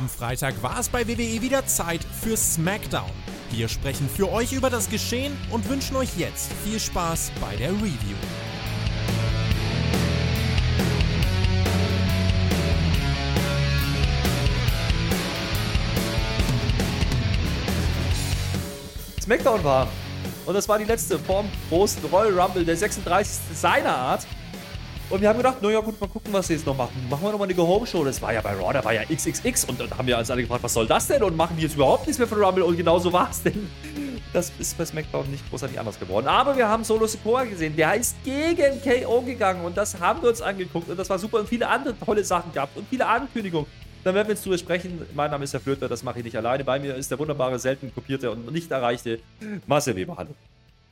Am Freitag war es bei WWE wieder Zeit für SmackDown. Wir sprechen für euch über das Geschehen und wünschen euch jetzt viel Spaß bei der Review. SmackDown war. Und das war die letzte vom großen Royal Rumble, der 36. seiner Art. Und wir haben gedacht, naja gut, mal gucken, was sie jetzt noch machen. Machen wir nochmal eine Go-Home-Show. Das war ja bei Raw, da war ja XXX. Und dann haben wir uns alle gefragt, was soll das denn? Und machen die jetzt überhaupt nichts mehr von Rumble? Und genau so war es denn. Das ist bei SmackDown nicht großartig anders geworden. Aber wir haben Solo Sikoa gesehen. Der ist gegen KO gegangen. Und das haben wir uns angeguckt. Und das war super. Und viele andere tolle Sachen gehabt. Und viele Ankündigungen. Dann werden wir jetzt drüber sprechen. Mein Name ist Herr Flöter, das mache ich nicht alleine. Bei mir ist der wunderbare, selten kopierte und nicht erreichte Marcel Weber. Hallo.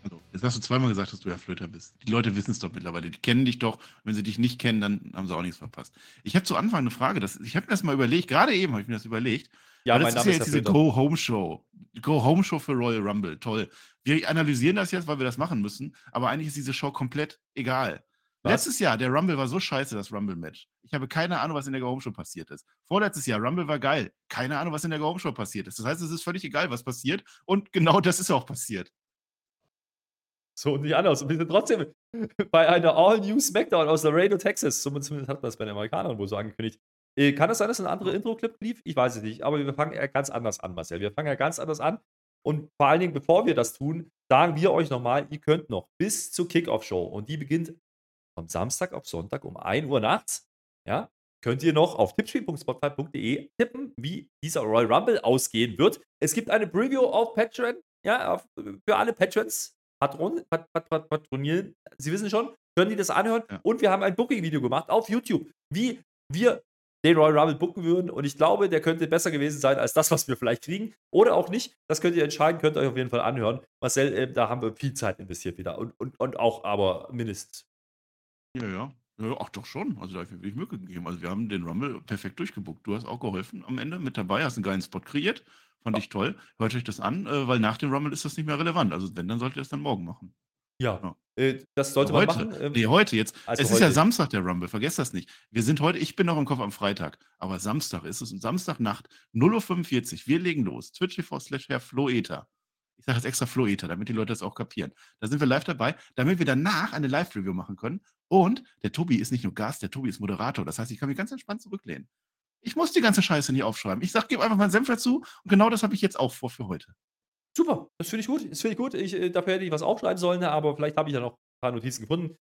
Hallo. Jetzt hast du zweimal gesagt, dass du Herr Flöter bist. Die Leute wissen es doch mittlerweile. Die kennen dich doch. Wenn sie dich nicht kennen, dann haben sie auch nichts verpasst. Ich habe zu Anfang eine Frage. Das, ich habe mir das mal überlegt. Gerade eben habe ich mir das überlegt. Ja, mein das ist ja jetzt diese. Go-Home-Show. Go-Home-Show für Royal Rumble. Toll. Wir analysieren das jetzt, weil wir das machen müssen. Aber eigentlich ist diese Show komplett egal. Was? Letztes Jahr, der Rumble war so scheiße, das Rumble-Match. Ich habe keine Ahnung, was in der Go-Home-Show passiert ist. Vorletztes Jahr, Rumble war geil. Keine Ahnung, was in der Go-Home-Show passiert ist. Das heißt, es ist völlig egal, was passiert. Und genau das ist auch passiert. So und nicht anders. Und wir sind trotzdem bei einer All-New SmackDown aus Laredo, Texas. Zumindest hat man das bei den Amerikanern wohl so angekündigt. Äh, Kann es sein, dass ein anderer Intro-Clip lief? Ich weiß es nicht. Aber wir fangen ja ganz anders an, Marcel. Wir fangen ja ganz anders an. Und vor allen Dingen, bevor wir das tun, sagen wir euch nochmal, ihr könnt noch bis zur Kickoff-Show, und die beginnt von Samstag auf Sonntag um 1 Uhr nachts, ja, könnt ihr noch auf tippspiel.spotify.de tippen, wie dieser Royal Rumble ausgehen wird. Es gibt eine Preview auf Patreon, ja, auf, für alle Patrons, Patron, Pat, Pat, Pat, Patronieren, Sie wissen schon, können die das anhören. Ja. Und wir haben ein Booking-Video gemacht auf YouTube, wie wir den Royal Rumble booken würden. Und ich glaube, der könnte besser gewesen sein als das, was wir vielleicht kriegen. Oder auch nicht. Das könnt ihr entscheiden, könnt ihr euch auf jeden Fall anhören. Marcel, äh, da haben wir viel Zeit investiert wieder. Und, und, und auch aber mindestens. Ja, ja. Ja, ach doch schon. Also da habe ich wirklich Mühe gegeben. Also wir haben den Rumble perfekt durchgebuckt. Du hast auch geholfen am Ende mit dabei, hast einen geilen Spot kreiert. Fand Ja. ich toll. Hört euch das an, äh, weil nach dem Rumble ist das nicht mehr relevant. Also wenn, dann solltet ihr das dann morgen machen. Ja. Ja. Äh, das sollte heute. man machen. Ähm, nee, heute jetzt. also es ist ja heute. Samstag der Rumble, vergesst das nicht. Wir sind heute, ich bin noch im Kopf am Freitag, aber Samstag ist es. Und Samstagnacht, 0.45 Uhr, wir legen los. Twitch TV slash Herr Floeter. Ich sage jetzt extra Floeter, damit die Leute das auch kapieren. Da sind wir live dabei, damit wir danach eine Live-Review machen können. Und der Tobi ist nicht nur Gast, der Tobi ist Moderator. Das heißt, ich kann mich ganz entspannt zurücklehnen. Ich muss die ganze Scheiße nie aufschreiben. Ich sage, gebe einfach meinen Senf dazu. Und genau das habe ich jetzt auch vor für heute. Super, das finde ich gut. Das finde ich gut. Ich, äh, dafür hätte ich was aufschreiben sollen, aber vielleicht habe ich ja noch ein paar Notizen gefunden.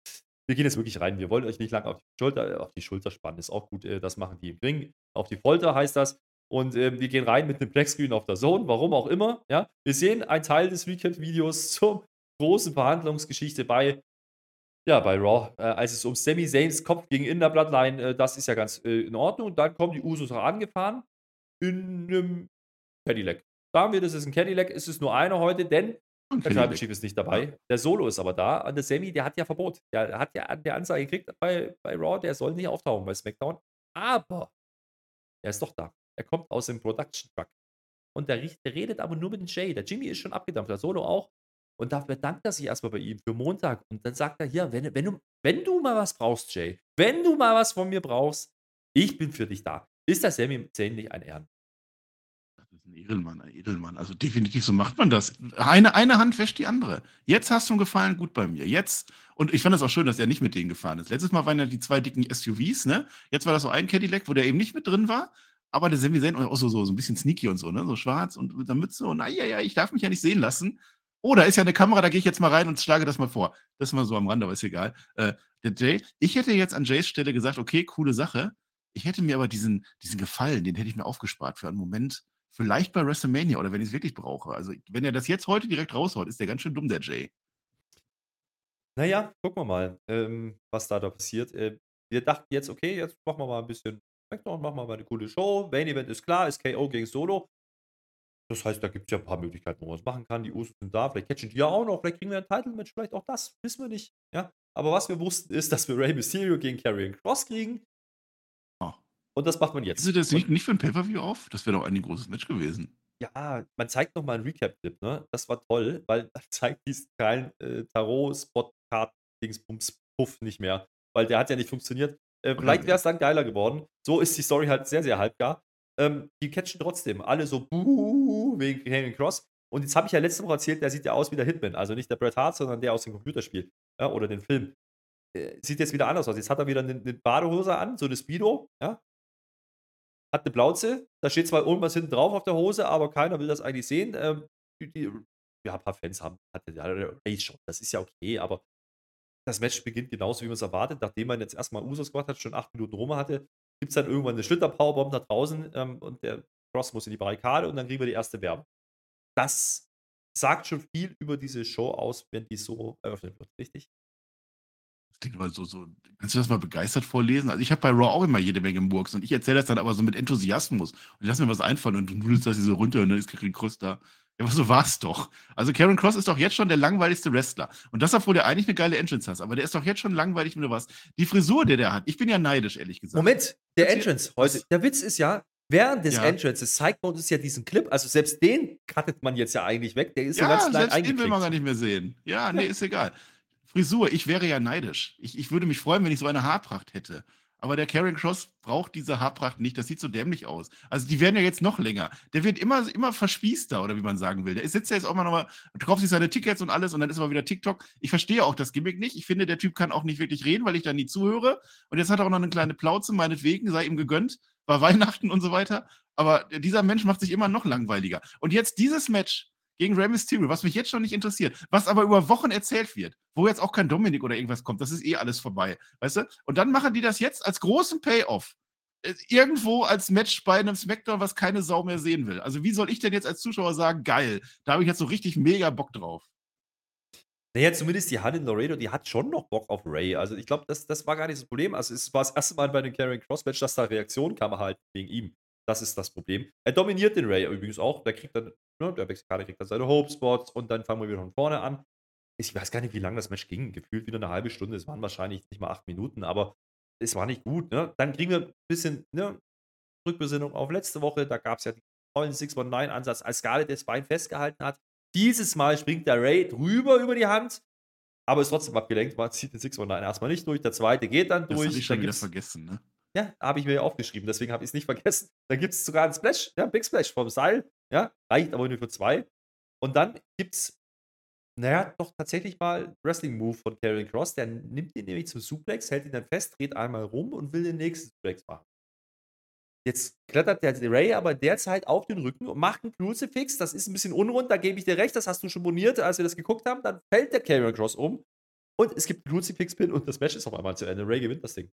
Wir gehen jetzt wirklich rein. Wir wollen euch nicht lange auf die Schulter, äh, auf die Schulter spannen. Ist auch gut. äh, Das machen die im Ring. Auf die Folter heißt das. Und äh, wir gehen rein mit einem Blackscreen auf der Zone, warum auch immer. Ja? Wir sehen einen Teil des Recap-Videos zur großen Verhandlungsgeschichte bei, ja, bei Raw, äh, als es um Sami Zayns Kopf gegen in der Bloodline, äh, das ist ja ganz äh, in Ordnung. Dann kommen die Usos angefahren in einem Cadillac. Sagen wir, das ist ein Cadillac, es ist nur einer heute, denn Und der Cadillac. Tribal Chief ist nicht dabei. Der Solo ist aber da. Und der Sammy, der hat ja Verbot. Der hat ja an der Anzeige gekriegt bei, bei Raw, der soll nicht auftauchen bei SmackDown. Aber er ist doch da. Er kommt aus dem Production Truck. Und der, der redet aber nur mit dem Jay. Der Jimmy ist schon abgedampft, der Solo auch. Und da bedankt er sich erstmal bei ihm für Montag. Und dann sagt er: Hier, wenn, wenn, du, wenn du mal was brauchst, Jay, wenn du mal was von mir brauchst, ich bin für dich da. Ist der Sammy Zayn nicht ein Ehren? Das ist ein Edelmann, ein Edelmann. Also definitiv so macht man das. Eine, eine Hand wäscht die andere. Jetzt hast du einen Gefallen gut bei mir. Jetzt, und ich fand es auch schön, dass er nicht mit denen gefahren ist. Letztes Mal waren ja die zwei dicken SUVs, ne? Jetzt war das so ein Cadillac, wo der eben nicht mit drin war. Aber der Sami Zayn auch so, so, so ein bisschen sneaky und so, ne? So schwarz und mit der Mütze und ja, ja, ich darf mich ja nicht sehen lassen. Oh, da ist ja eine Kamera, da gehe ich jetzt mal rein und schlage das mal vor. Das ist mal so am Rand, aber ist egal. Äh, der Jay, ich hätte jetzt an Jays Stelle gesagt, okay, coole Sache. Ich hätte mir aber diesen, diesen Gefallen, den hätte ich mir aufgespart für einen Moment, vielleicht bei WrestleMania oder wenn ich es wirklich brauche. Also, wenn er das jetzt heute direkt raushaut, ist der ganz schön dumm, der Jay. Naja, gucken wir mal, ähm, was da, da passiert. Äh, wir dachten jetzt, okay, jetzt machen wir mal ein bisschen Smackdown, machen wir mal eine coole Show. Main Event ist klar, ist KO gegen Solo. Das heißt, da gibt es ja ein paar Möglichkeiten, wo man es machen kann. Die Usos sind da, vielleicht catchen die ja auch noch, vielleicht kriegen wir ein Title-Match, vielleicht auch das, wissen wir nicht. Ja? Aber was wir wussten, ist, dass wir Rey Mysterio gegen Karrion Cross kriegen. Oh. Und das macht man jetzt. Ist das nicht, nicht für ein Pay-Per-View auf? Das wäre doch ein großes Match gewesen. Ja, man zeigt noch mal einen Recap-Clip, ne? Das war toll, weil man zeigt diesen kleinen äh, Tarot-Spot-Card-Dingsbums-Puff nicht mehr, weil der hat ja nicht funktioniert. Äh, vielleicht wäre es dann geiler geworden. So ist die Story halt sehr, sehr halbgar. Ähm, die catchen trotzdem. Alle so wegen Karrion Cross. Und jetzt habe ich ja letzte Woche erzählt, der sieht ja aus wie der Hitman. Also nicht der Bret Hart, sondern der aus dem Computerspiel. Ja, oder den Film. Äh, sieht jetzt wieder anders aus. Jetzt hat er wieder eine, eine Badehose an, so eine Speedo, ja. Hat eine Blauze. Da steht zwar irgendwas hinten drauf auf der Hose, aber keiner will das eigentlich sehen. Ähm, die, die, ja, ein paar Fans haben, hatte ja, Ray schon, das ist ja okay, aber das Match beginnt genauso, wie man es erwartet. Nachdem man jetzt erstmal Usos gemacht hat, schon acht Minuten rum hatte, gibt es dann irgendwann eine Schlitter-Powerbomb da draußen ähm, und der Cross muss in die Barrikade und dann kriegen wir die erste Werbung. Das sagt schon viel über diese Show aus, wenn die so eröffnet wird, richtig? Das mal so, so. Kannst du das mal begeistert vorlesen? Also, ich habe bei Raw auch immer jede Menge Murks und ich erzähle das dann aber so mit Enthusiasmus. Und ich lasse mir was einfallen und du nudelst das hier so runter und dann ist Karin Cross da. Ja, aber so war's doch. Also Karen Cross ist doch jetzt schon der langweiligste Wrestler. Und das, obwohl der eigentlich eine geile Entrance hat. Aber der ist doch jetzt schon langweilig, wenn du was. Die Frisur, die der hat. Ich bin ja neidisch, ehrlich gesagt. Moment, der Entrance heute. Der Witz ist ja, während des ja. Entrances zeigt man uns ja diesen Clip. Also selbst den cuttet man jetzt ja eigentlich weg. Der ist ja, so ganz klein selbst den will man gar nicht mehr sehen. Ja, nee, ist egal. Frisur, ich wäre ja neidisch. Ich, ich würde mich freuen, wenn ich so eine Haarpracht hätte. Aber der Karen Cross braucht diese Haarpracht nicht. Das sieht so dämlich aus. Also die werden ja jetzt noch länger. Der wird immer, immer verspießter, oder wie man sagen will. Der sitzt ja jetzt auch mal nochmal, kauft sich seine Tickets und alles und dann ist immer wieder TikTok. Ich verstehe auch das Gimmick nicht. Ich finde, der Typ kann auch nicht wirklich reden, weil ich da nie zuhöre. Und jetzt hat er auch noch eine kleine Plauze, meinetwegen, sei ihm gegönnt. War Weihnachten und so weiter. Aber dieser Mensch macht sich immer noch langweiliger. Und jetzt dieses Match gegen Rey Mysterio, was mich jetzt schon nicht interessiert, was aber über Wochen erzählt wird, wo jetzt auch kein Dominik oder irgendwas kommt, das ist eh alles vorbei, weißt du? Und dann machen die das jetzt als großen Payoff. Äh, irgendwo als Match bei einem Smackdown, was keine Sau mehr sehen will. Also, wie soll ich denn jetzt als Zuschauer sagen, geil, da habe ich jetzt so richtig mega Bock drauf? Naja, zumindest die Hand in Laredo, die hat schon noch Bock auf Ray. Also, ich glaube, das, das war gar nicht das Problem. Also, es war das erste Mal bei dem Carrying Cross Match, dass da Reaktion kam halt wegen ihm. Das ist das Problem. Er dominiert den Ray übrigens auch. Der kriegt dann, ne, der Mexikaner kriegt dann seine Hope-Spots und dann fangen wir wieder von vorne an. Ich weiß gar nicht, wie lange das Match ging. Gefühlt wieder eine halbe Stunde. Es waren wahrscheinlich nicht mal acht Minuten, aber es war nicht gut. Ne? Dann kriegen wir ein bisschen ne, Rückbesinnung auf letzte Woche. Da gab es ja den tollen 619-Ansatz, als Scarlett das Bein festgehalten hat. Dieses Mal springt der Ray drüber über die Hand, aber ist trotzdem abgelenkt. Man zieht den 619 erstmal nicht durch. Der zweite geht dann durch. Das habe ich schon wieder vergessen, ne? Ja, habe ich mir ja aufgeschrieben, deswegen habe ich es nicht vergessen. Da gibt es sogar einen Splash, ja, Big Splash vom Seil, ja, reicht aber nur für zwei. Und dann gibt es, naja, doch tatsächlich mal Wrestling-Move von Karrion Cross, der nimmt ihn nämlich zum Suplex, hält ihn dann fest, dreht einmal rum und will den nächsten Suplex machen. Jetzt klettert der Ray aber derzeit auf den Rücken und macht einen Crucifix. Das ist ein bisschen unrund, da gebe ich dir recht, das hast du schon moniert, als wir das geguckt haben. Dann fällt der Karrion Cross um und es gibt einen Crucifix-Pin und das Match ist auf einmal zu Ende. Ray gewinnt das Ding.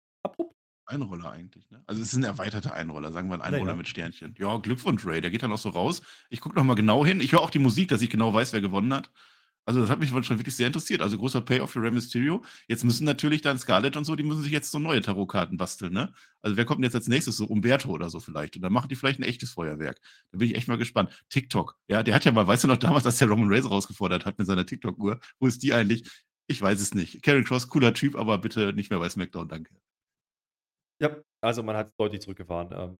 Einroller eigentlich, ne? Also es ist ein erweiterter Einroller, sagen wir ein Einroller ja. mit Sternchen. Ja, Glückwunsch, Ray. Der geht dann auch so raus. Ich gucke nochmal genau hin. Ich höre auch die Musik, dass ich genau weiß, wer gewonnen hat. Also das hat mich schon wirklich sehr interessiert. Also großer Payoff für Rey Mysterio. Jetzt müssen natürlich dann Scarlett und so, die müssen sich jetzt so neue Tarotkarten basteln, ne? Also wer kommt denn jetzt als nächstes? So Umberto oder so vielleicht. Und dann machen die vielleicht ein echtes Feuerwerk. Da bin ich echt mal gespannt. TikTok. Ja, der hat ja mal, weißt du noch damals, als der Roman Reigns rausgefordert hat mit seiner TikTok-Uhr? Wo ist die eigentlich? Ich weiß es nicht. Karen Cross, cooler Typ, aber bitte nicht mehr bei SmackDown, danke. Ja, also man hat deutlich zurückgefahren. Ähm,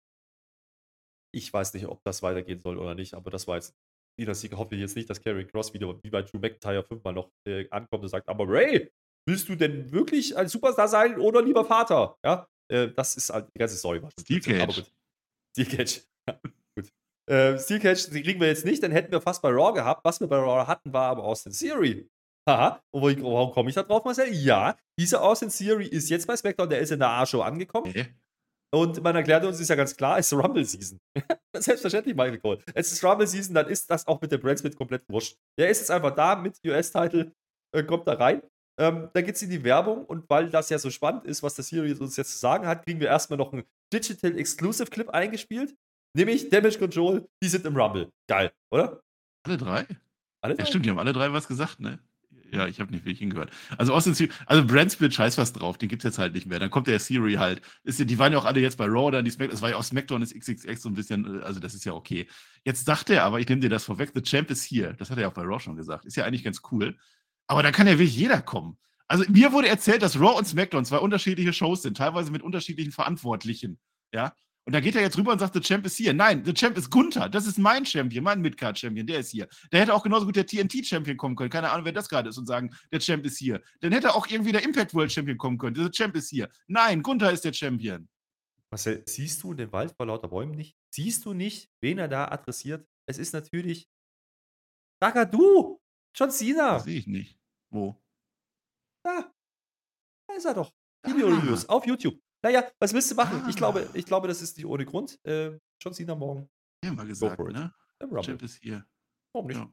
ich weiß nicht, ob das weitergehen soll oder nicht, aber das war jetzt wieder Sieg. Hoffe ich jetzt nicht, dass Karrion Cross wieder wie bei Drew McIntyre fünfmal noch äh, ankommt und sagt, aber Ray, willst du denn wirklich ein Superstar sein oder lieber Vater? Ja, äh, das ist halt die ganze Story. Steel Cage. Steel Cage. Ja, gut. Äh, Steel Cage kriegen wir jetzt nicht, dann hätten wir fast bei Raw gehabt. Was wir bei Raw hatten, war aber Austin Theory. Haha, und warum komme ich da drauf, Marcel? Ja, dieser Austin Theory ist jetzt bei SmackDown, der ist in der A-Show angekommen. Okay. Und man erklärt uns, ist ja ganz klar, es ist Rumble Season. Selbstverständlich, Michael Cole. Es ist Rumble Season, dann ist das auch mit dem Brand Smith komplett wurscht. Der ist jetzt einfach da mit US-Title, äh, kommt da rein. Ähm, dann geht es in die Werbung und weil das ja so spannend ist, was der Series uns jetzt zu sagen hat, kriegen wir erstmal noch einen Digital Exclusive Clip eingespielt. Nämlich Damage Control, die sind im Rumble. Geil, oder? Alle drei? Alle drei? Ja, stimmt, die haben alle drei was gesagt, ne? Ja, ich habe nicht wirklich hingehört. Also Austin Theory, also Brand scheiß was drauf, den gibt es jetzt halt nicht mehr. Dann kommt der Theory halt. Ist, die waren ja auch alle jetzt bei Raw, dann die Smackdown, das war ja auch Smackdown ist XXX so ein bisschen, äh, also das ist ja okay. Jetzt dachte er aber, ich nehme dir das vorweg, The Champ ist hier. Das hat er ja auch bei Raw schon gesagt. Ist ja eigentlich ganz cool. Aber da kann ja wirklich jeder kommen. Also mir wurde erzählt, dass Raw und Smackdown zwei unterschiedliche Shows sind, teilweise mit unterschiedlichen Verantwortlichen. Ja, und da geht er jetzt rüber und sagt, der Champ ist hier. Nein, der Champ ist Gunther. Das ist mein Champion, mein Midcard-Champion. Der ist hier. Der hätte auch genauso gut der TNT-Champion kommen können. Keine Ahnung, wer das gerade ist und sagen, der Champ ist hier. Dann hätte auch irgendwie der Impact World Champion kommen können. Der Champ ist hier. Nein, Gunther ist der Champion. Marcel, siehst du den Wald vor lauter Bäumen nicht? Siehst du nicht, wen er da adressiert? Es ist natürlich Kakadu! John Das Cena! sehe ich nicht. Wo? Da, da ist er doch. Ah. Video-Reviews auf YouTube. Naja, was willst du machen? Ich glaube, Ah. ich glaube, das ist nicht ohne Grund. Äh, John Cena morgen Ja, mal gesagt, ne? im Rumble. Champ ist hier. Warum nicht? Ja.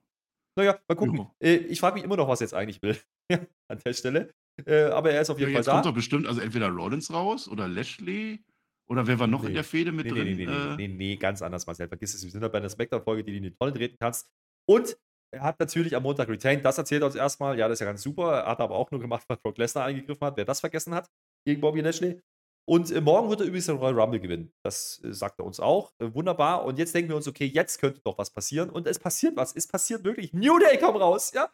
Naja, mal gucken. Ja. Äh, ich frage mich immer noch, was er jetzt eigentlich will. An der Stelle. Äh, aber er ist auf Ja, jeden jetzt Fall kommt da. doch bestimmt also entweder Rollins raus oder Lashley oder wer war noch in Nee. der Fehde mit Nee, nee, drin? nee, nee, Äh, nee, nee, nee, ganz anders, Marcel. Vergiss es. Wir sind da bei einer Smackdown-Folge, die du in die Tonne treten kannst. Und er hat natürlich am Montag retained. Das erzählt er uns erstmal. Ja, das ist ja ganz super. Er hat aber auch nur gemacht, was Brock Lesnar eingegriffen hat. Wer das vergessen hat gegen Bobby Lashley. Und äh, morgen wird er übrigens den Royal Rumble gewinnen. Das äh, sagt er uns auch. Äh, wunderbar. Und jetzt denken wir uns, okay, jetzt könnte doch was passieren. Und es passiert was. Es passiert wirklich. New Day kommt raus. Ja.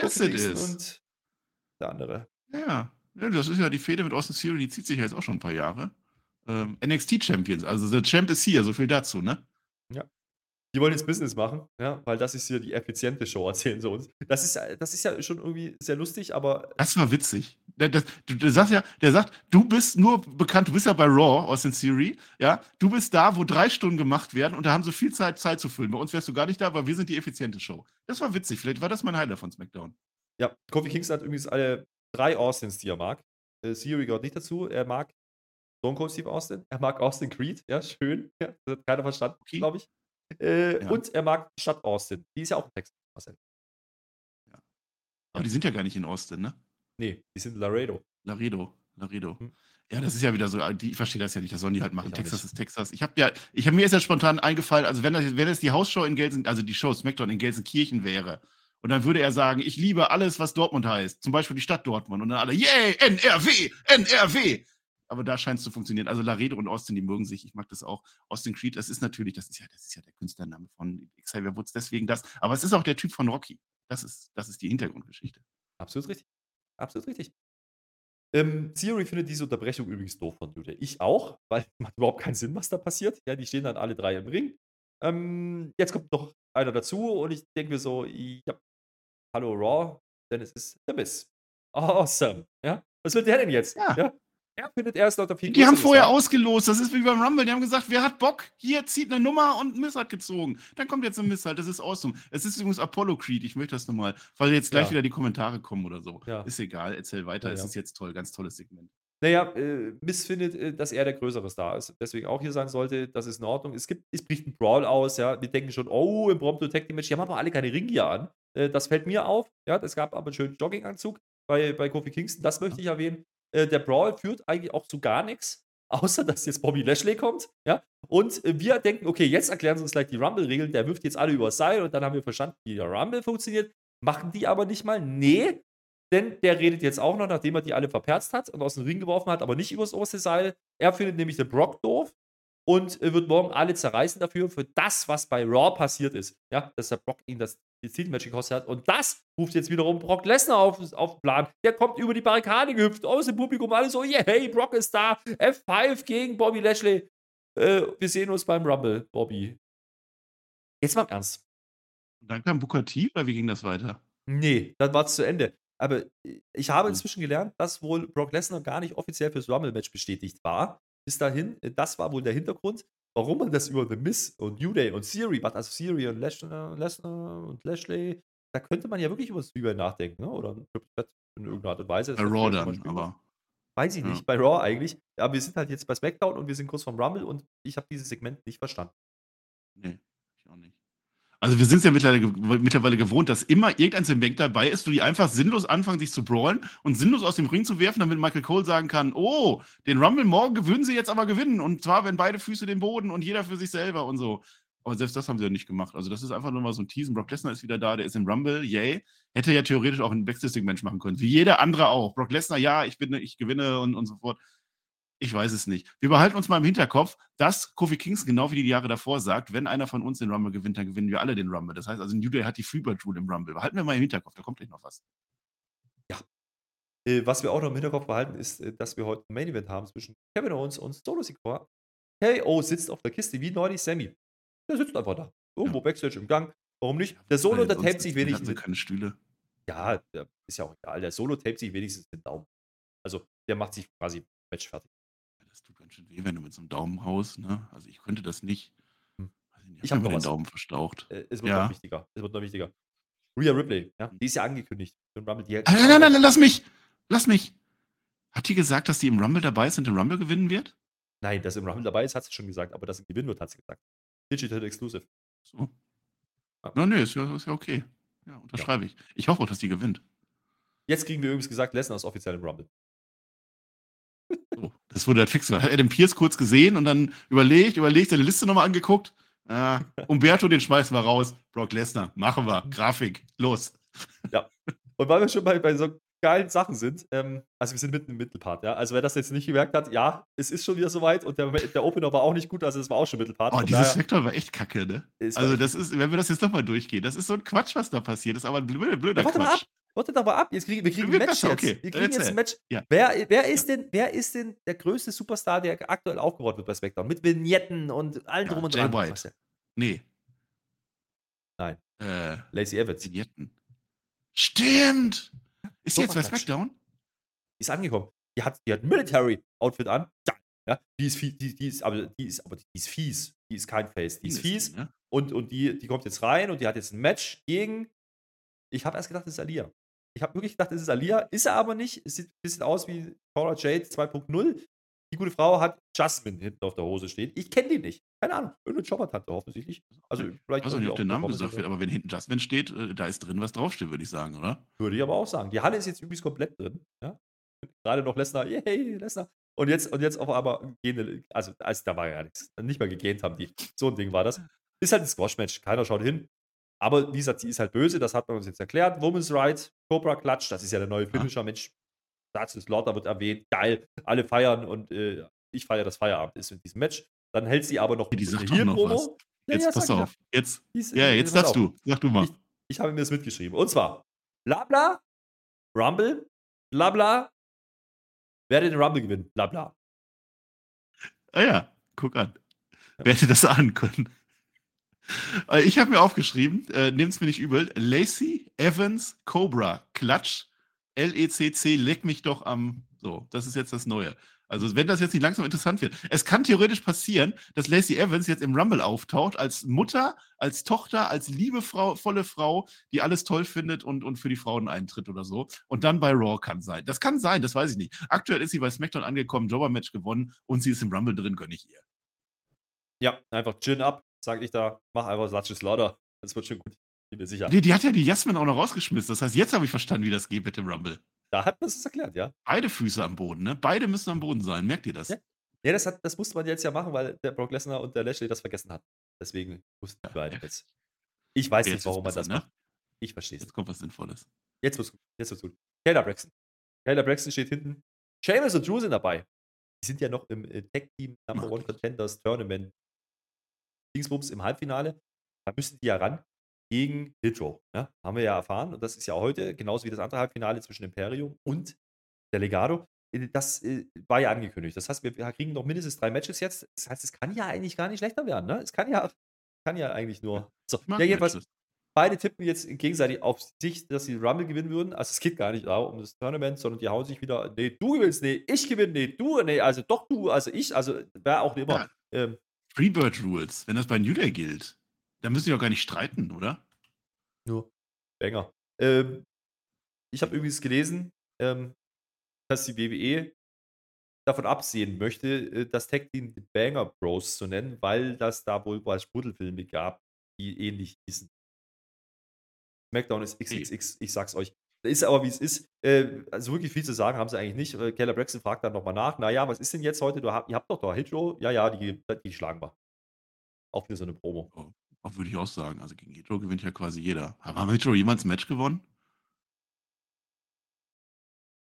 Yes, it is. Und der andere. Ja. ja, das ist ja die Fehde mit Austin Theory, die zieht sich ja jetzt auch schon ein paar Jahre. Ähm, NXT Champions, also der Champ ist hier, so viel dazu, ne? Die wollen jetzt Business machen, ja, weil das ist hier die effiziente Show, erzählen sie uns. Das ist, ja- das ist ja schon irgendwie sehr lustig, aber Das war witzig. Der, das, du, du sagst ja, der sagt, du bist nur bekannt, du bist ja bei Raw Austin Theory, ja, du bist da, wo drei Stunden gemacht werden und da haben sie viel Zeit, Zeit zu füllen. Bei uns wärst du gar nicht da, weil wir sind die effiziente Show. Das war witzig, vielleicht war das mein Highlight von SmackDown. ja, Kofi Kingston hat übrigens alle drei Austins, die er mag. Äh, Theory gehört nicht dazu. Er mag Stone Cold Steve Austin. Er mag Austin Creed. Ja, schön. Ja, das hat keiner verstanden, Okay. glaube ich. Äh, Ja. Und er mag die Stadt Austin. Die ist ja auch in Texas, Marcel. Aber die sind ja gar nicht in Austin, ne? Nee, die sind in Laredo. Laredo, Laredo. Hm. Ja, das ist ja wieder so, die, ich verstehe das ja nicht, das sollen die halt machen. Ich Texas ist Texas. Ich habe ja, ich habe mir ist ja spontan eingefallen, also wenn das, wenn das die Hausshow in Gelsen, also die Show SmackDown in Gelsenkirchen wäre, und dann würde er sagen, ich liebe alles, was Dortmund heißt, zum Beispiel die Stadt Dortmund, und dann alle, yay, NRW, NRW. Aber da scheint es zu funktionieren. Also Laredo und Austin, die mögen sich. Ich mag das auch. Austin Creed, das ist natürlich, das ist ja, das ist ja der Künstlername von Xavier Woods, deswegen das. Aber es ist auch der Typ von Rocky. Das ist, das ist die Hintergrundgeschichte. Absolut richtig. Absolut richtig. Ähm, Theory findet diese Unterbrechung übrigens doof von Day. Ich auch, weil macht überhaupt keinen Sinn, was da passiert. Ja, die stehen dann alle drei im Ring. Ähm, jetzt kommt noch einer dazu und ich denke mir so, ja, hallo Raw, denn es ist The Miz. Awesome. Ja, was will der denn jetzt? Ja. Er findet erst lauter viel Die haben vorher ausgelost, das ist wie beim Rumble, die haben gesagt, wer hat Bock? Hier zieht eine Nummer und ein Miss hat gezogen. Dann kommt jetzt ein Miss halt, das ist awesome. Es ist übrigens Apollo Creed, ich möchte das nochmal, weil jetzt gleich Ja. wieder die Kommentare kommen oder so. Ja. Ist egal, erzähl weiter, Ja, es ist jetzt toll, ganz tolles Segment. Naja, äh, Miss findet, äh, dass er der größere Star ist. Deswegen auch hier sein sollte, das ist in Ordnung. Es, gibt, es bricht ein Brawl aus, ja. Wir denken schon, oh, im Prompto Tag Match, die haben aber alle keine Ringgear an. Äh, das fällt mir auf. Ja, es gab aber einen schönen Jogginganzug bei, bei Kofi Kingston. Das möchte ich erwähnen. Äh, der Brawl führt eigentlich auch zu gar nichts, außer dass jetzt Bobby Lashley kommt. Ja. Und äh, wir denken, okay, jetzt erklären sie uns gleich die Rumble-Regeln. Der wirft jetzt alle übers Seil und dann haben wir verstanden, wie der Rumble funktioniert. Machen die aber nicht mal. Nee, denn der redet jetzt auch noch, nachdem er die alle verperzt hat und aus dem Ring geworfen hat, aber nicht übers oberste Seil. Er findet nämlich den Brock doof und äh, wird morgen alle zerreißen dafür, für das, was bei Raw passiert ist. Ja, dass der Brock ihm das Titelmatch gekostet hat. Und das ruft jetzt wiederum Brock Lesnar auf, auf den Plan. Der kommt über die Barrikade gehüpft, aus dem Publikum, alle so, yeah, hey, Brock ist da. F5 gegen Bobby Lashley. Äh, wir sehen uns beim Rumble, Bobby. Jetzt mal im Ernst. Und dann kam Booker T, oder wie ging das weiter? Nee, dann war es zu Ende. Aber äh, ich habe Hm. inzwischen gelernt, dass wohl Brock Lesnar gar nicht offiziell fürs Rumble-Match bestätigt war. Bis dahin, äh, das war wohl der Hintergrund, warum man das über The Miz und New Day und Theory macht. Also Theory und Lesnar, Lesnar und Lashley. Da könnte man ja wirklich über Zwiebeln nachdenken, ne? oder in irgendeiner Art und Weise. Bei Raw dann, aber. Weiß ich Ja. nicht, bei Raw eigentlich. Aber wir sind halt jetzt bei SmackDown und wir sind kurz vorm Rumble und ich habe dieses Segment nicht verstanden. Nee. Also wir sind es ja mittlerweile, mittlerweile gewohnt, dass immer irgendein Segment dabei ist, wo die einfach sinnlos anfangen, sich zu brawlen und sinnlos aus dem Ring zu werfen, damit Michael Cole sagen kann, oh, den Rumble morgen würden sie jetzt aber gewinnen. Und zwar, wenn beide Füße den Boden und jeder für sich selber und so. Aber selbst das haben sie ja nicht gemacht. Also das ist einfach nur mal so ein Teasen. Brock Lesnar ist wieder da, der ist im Rumble, yay. Hätte ja theoretisch auch ein Backstage-Segment machen können. Wie jeder andere auch. Brock Lesnar, ja, ich bin, ich gewinne und, und so fort. Ich weiß es nicht. Wir behalten uns mal im Hinterkopf, dass Kofi Kingston genau wie die Jahre davor sagt, wenn einer von uns den Rumble gewinnt, dann gewinnen wir alle den Rumble. Das heißt also, New Day hat die Freebird Rule im Rumble. Behalten wir mal im Hinterkopf, da kommt gleich noch was. Äh, was wir auch noch im Hinterkopf behalten, ist, äh, dass wir heute ein Main Event haben zwischen Kevin Owens und Solo Sikoa. KO sitzt auf der Kiste, wie neulich Sammy. Der sitzt einfach da. Irgendwo Backstage im Gang. Warum nicht? Der Solo, der tapet sich wenigstens. sie keine Stühle. Ja, der ist ja auch egal. Der Solo tapet sich wenigstens den Daumen. Also, der macht sich quasi Match fertig. Das tut ganz schön weh, wenn du mit so einem Daumen haust, ne? Also, ich könnte das nicht. Hm. Nicht, Ich habe den was. Daumen verstaucht. Äh, es wird Ja. noch wichtiger. Es wird noch wichtiger. Rhea Ripley, ja, die ist ja angekündigt Rumble. Die Nein, nein, nein, nein, lass mich! Lass mich! Hat die gesagt, dass die im Rumble dabei ist und den Rumble gewinnen wird? Nein, dass im Rumble dabei ist, hat sie schon gesagt, aber dass sie gewinnen wird, hat sie gesagt. Digital Exclusive. So. Ja. Na, nee, ist ja, ist ja okay. Ja, unterschreibe ich. Ich hoffe auch, dass die gewinnt. Jetzt kriegen wir übrigens gesagt, Lesnar ist offiziell im Rumble. So, das wurde halt fix. Hat Adam Pierce kurz gesehen und dann überlegt, überlegt, seine Liste nochmal angeguckt. Ah, Umberto, den schmeißen wir raus. Brock Lesnar, machen wir. Grafik, los. Und weil wir schon bei, bei so geilen Sachen sind, ähm, also wir sind mitten im Mittelpart, ja. Also wer das jetzt nicht gemerkt hat, ja, es ist schon wieder soweit und der, der Opener war auch nicht gut, also es war auch schon Mittelpart. Oh, dieses daher Vektor war echt kacke, ne? Also, das ist, wenn wir das jetzt nochmal durchgehen, das ist so ein Quatsch, was da passiert. Das ist aber ein blöder, blöder Ja, warte mal Quatsch. Wartet aber ab, jetzt kriegen, wir kriegen ein Match jetzt. okay. Wir kriegen jetzt ein Match. Ja. Wer, wer, ist denn, wer ist denn der größte Superstar, der aktuell aufgebaut wird bei SmackDown? Mit Vignetten und allem Ja, drum und Jay dran. White. Nee. Nein. Äh, Lacey Evans. Vignetten. Stimmt! Ist die jetzt bei. SmackDown? Die ist angekommen. Die hat, die hat Military-Outfit an. Ja, ja. Die ist fies, die, die ist, aber die ist, aber die ist fies. Die ist kein Face. Die ist fies. Und, und die, die kommt jetzt rein und die hat jetzt ein Match gegen. Ich habe erst gedacht, das ist Alia. Ich habe wirklich gedacht, das ist Alia. Ist er aber nicht. Es sieht ein bisschen aus wie Cora Jade 2.0. Die gute Frau hat Jasmine hinten auf der Hose stehen. Ich kenne die nicht. Keine Ahnung. Irgendeine Jobbertante offensichtlich. Also vielleicht Ich weiß auch nicht, ob der Name gesagt wird, aber wenn hinten Jasmine steht, äh, da ist drin, was draufsteht, würde ich sagen, oder? Würde ich aber auch sagen. Die Halle ist jetzt übrigens komplett drin. Ja? Gerade noch Lesnar, yay, Lesnar. Und jetzt, und jetzt auf einmal gehen, also, also da war ja nichts. Nicht mal gegähnt haben die. So ein Ding war das. Ist halt ein Squash-Match. Keiner schaut hin. Aber wie gesagt, sie ist halt böse, das hat man uns jetzt erklärt. Women's Right, Cobra Clutch, das ist ja der neue Finisher. Mensch, Satz des Lauter wird erwähnt. Geil. Alle feiern und äh, ich feiere das Feierabend ist mit diesem Match. Dann hält sie aber noch Die sagt doch noch was. Ja, jetzt ja, pass auf. Jetzt, Die ist- ja, jetzt sagst du. Sag du mal. Ich, ich habe mir das mitgeschrieben. Und zwar, bla bla, Rumble, bla bla, werde den Rumble gewinnen, bla bla. Ah ja, guck an. Wer hätte das ahnen können? Äh, Ich habe mir aufgeschrieben, äh, nehmt es mir nicht übel, Lacey Evans Cobra Clutch LECC leck mich doch am so, das ist jetzt das Neue. Also wenn das jetzt nicht langsam interessant wird. Es kann theoretisch passieren, dass Lacey Evans jetzt im Rumble auftaucht als Mutter, als Tochter, als liebevolle Frau, die alles toll findet und, und für die Frauen eintritt oder so. Und dann bei Raw kann sein. Das kann sein, das weiß ich nicht. Aktuell ist sie bei SmackDown angekommen, Jobber-Match gewonnen und sie ist im Rumble drin, gönne ich ihr. Ja, einfach Gin up, sag ich da, mach einfach Satches Lauder. Das wird schon gut, bin mir sicher. Die, die hat ja die Jasmin auch noch rausgeschmissen. Das heißt, jetzt habe ich verstanden, wie das geht mit dem Rumble. Da hat man es erklärt, ja. Beide Füße am Boden, ne? Beide müssen am Boden sein. Merkt ihr das? Ja. Ja, das, hat, das musste man jetzt ja machen, weil der Brock Lesnar und der Lashley das vergessen hatten. Deswegen mussten die beiden jetzt. Ich weiß Jetzt nicht, warum man das ne? macht. Ich verstehe es. Jetzt kommt was Sinnvolles. Jetzt wird's gut. Jetzt wird's gut. Kayla Braxton. Kayla Braxton steht hinten. Sheamus und Drew sind dabei. Die sind ja noch im äh, Tag-Team Number One ich. Contenders Tournament. Dingsbums im Halbfinale. Da müssen die ja ran gegen Hitro. Ja? Haben wir ja erfahren. Und das ist ja heute, genauso wie das andere Halbfinale zwischen Imperium und der Legado. Äh, Das äh, war ja angekündigt. Das heißt, wir kriegen noch mindestens drei Matches jetzt. Das heißt, es kann ja eigentlich gar nicht schlechter werden. Ne? Es kann ja, kann ja eigentlich nur. So, ja, jedenfalls, Matches. beide tippen jetzt gegenseitig auf sich, dass sie Rumble gewinnen würden. Also es geht gar nicht darum, um das Tournament, sondern die hauen sich wieder, nee, du gewinnst, nee, ich gewinne, nee, du, nee, also doch du, also ich, also wer auch immer. Ja. Ähm, Freebird Rules, wenn das bei New Day gilt, dann müssen die auch gar nicht streiten, oder? nur Banger. Ähm, ich habe übrigens gelesen, ähm, dass die WWE davon absehen möchte, äh, das Tag Team die Banger Bros zu nennen, weil das da wohl bei Spuddelfilme gab, die ähnlich hießen. SmackDown ist XXX, ich sag's euch. Ist aber wie es ist. Äh, also wirklich viel zu sagen haben sie eigentlich nicht. Äh, Keller Braxton fragt dann nochmal nach. Naja, was ist denn jetzt heute? Du ihr habt doch da Hitro. Ja, ja, die, die schlagen wir. Auch wieder so eine Promo. Auch würde ich auch sagen. Also gegen Hitro gewinnt ja quasi jeder. Haben Hitro jemals ein Match gewonnen?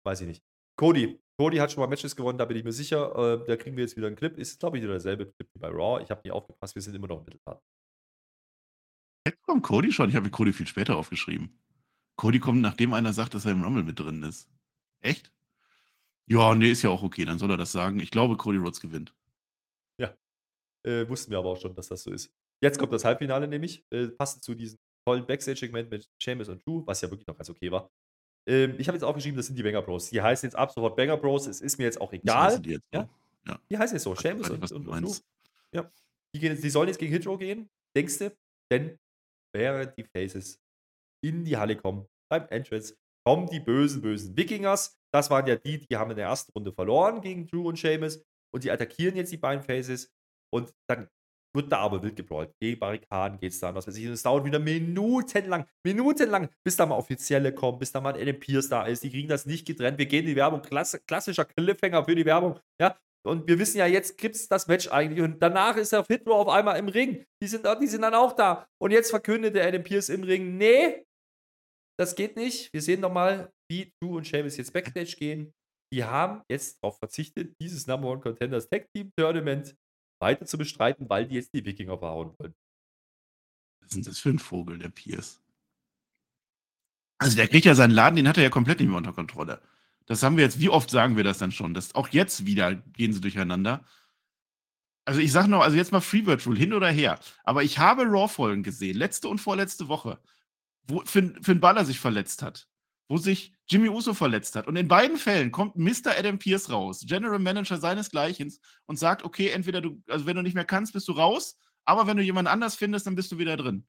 Weiß ich nicht. Cody. Cody hat schon mal Matches gewonnen, da bin ich mir sicher. Äh, da kriegen wir jetzt wieder einen Clip. Ist, glaube ich, wieder derselbe Clip wie bei Raw. Ich habe nie aufgepasst, wir sind immer noch im Mittelpart. Jetzt kommt Cody schon. Ich habe Cody viel später aufgeschrieben. Cody kommt, nachdem einer sagt, dass er im Rumble mit drin ist. Echt? Ja, nee, ist ja auch okay. Dann soll er das sagen. Ich glaube, Cody Rhodes gewinnt. Äh, wussten wir aber auch schon, dass das so ist. Jetzt kommt das Halbfinale nämlich, äh, passend zu diesem tollen Backstage-Segment mit Sheamus und Drew, was ja wirklich noch ganz okay war. Ähm, ich habe jetzt aufgeschrieben, das sind die Banger Bros. Die heißen jetzt ab sofort Banger Bros. Es ist mir jetzt auch egal. die jetzt ja? Ja. Die heißen jetzt so, Seamus und, und, und. Drew. Ja. Die, gehen, die sollen jetzt gegen Hitro gehen, denkst du? Denn während die Faces in die Halle kommen, beim Entrance, kommen die bösen, bösen Wikingers. Das waren ja die, die haben in der ersten Runde verloren gegen Drew und Seamus. Und die attackieren jetzt die beiden Faces. Und dann wird da aber wild gebrawlt. Gegen Barrikaden geht es dann, was weiß ich. Und es dauert wieder minutenlang, minutenlang, bis da mal Offizielle kommen, bis da mal ein Adam Pierce da ist. Die kriegen das nicht getrennt. Wir gehen in die Werbung. Klasse, klassischer Cliffhanger für die Werbung. Ja, und wir wissen ja, jetzt gibt es das Match eigentlich. Und danach ist der Fitro auf einmal im Ring. Die sind, die sind dann auch da. Und jetzt verkündet der Adam Pierce im Ring: Nee, das geht nicht. Wir sehen nochmal, wie Drew und Sheamus jetzt Backstage gehen. Die haben jetzt darauf verzichtet, dieses Number One Contenders Tag Team Tournament weiter zu bestreiten, weil die jetzt die Wikinger verhauen wollen. Was ist das für ein Vogel, der Pierce? Also der kriegt ja seinen Laden, den hat er ja komplett nicht mehr unter Kontrolle. Das haben wir jetzt, wie oft sagen wir das dann schon? Das, auch jetzt wieder gehen sie durcheinander. Also ich sag noch, also jetzt mal Freebird Rule, hin oder her. Aber ich habe Raw-Folgen gesehen, letzte und vorletzte Woche, wo Finn, Finn Balor sich verletzt hat, wo sich Jimmy Uso verletzt hat. Und in beiden Fällen kommt Mr. Adam Pierce raus, General Manager seinesgleichen, und sagt, okay, entweder du, also wenn du nicht mehr kannst, bist du raus, aber wenn du jemand anders findest, dann bist du wieder drin.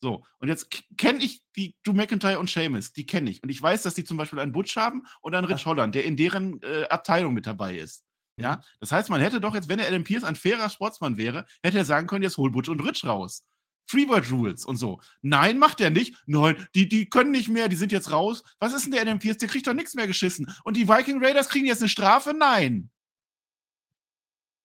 So, und jetzt kenne ich die Drew McIntyre und Seamus, die kenne ich. Und ich weiß, dass die zum Beispiel einen Butch haben und einen Rich Holland, der in deren äh, Abteilung mit dabei ist. Ja, das heißt, man hätte doch jetzt, wenn der Adam Pierce ein fairer Sportsmann wäre, hätte er sagen können, jetzt hol Butch und Rich raus. Freebird Rules und so. Nein, macht er nicht. Nein, die, die können nicht mehr, die sind jetzt raus. Was ist denn der Adam Pierce? Der kriegt doch nichts mehr geschissen. Und die Viking Raiders kriegen jetzt eine Strafe? Nein.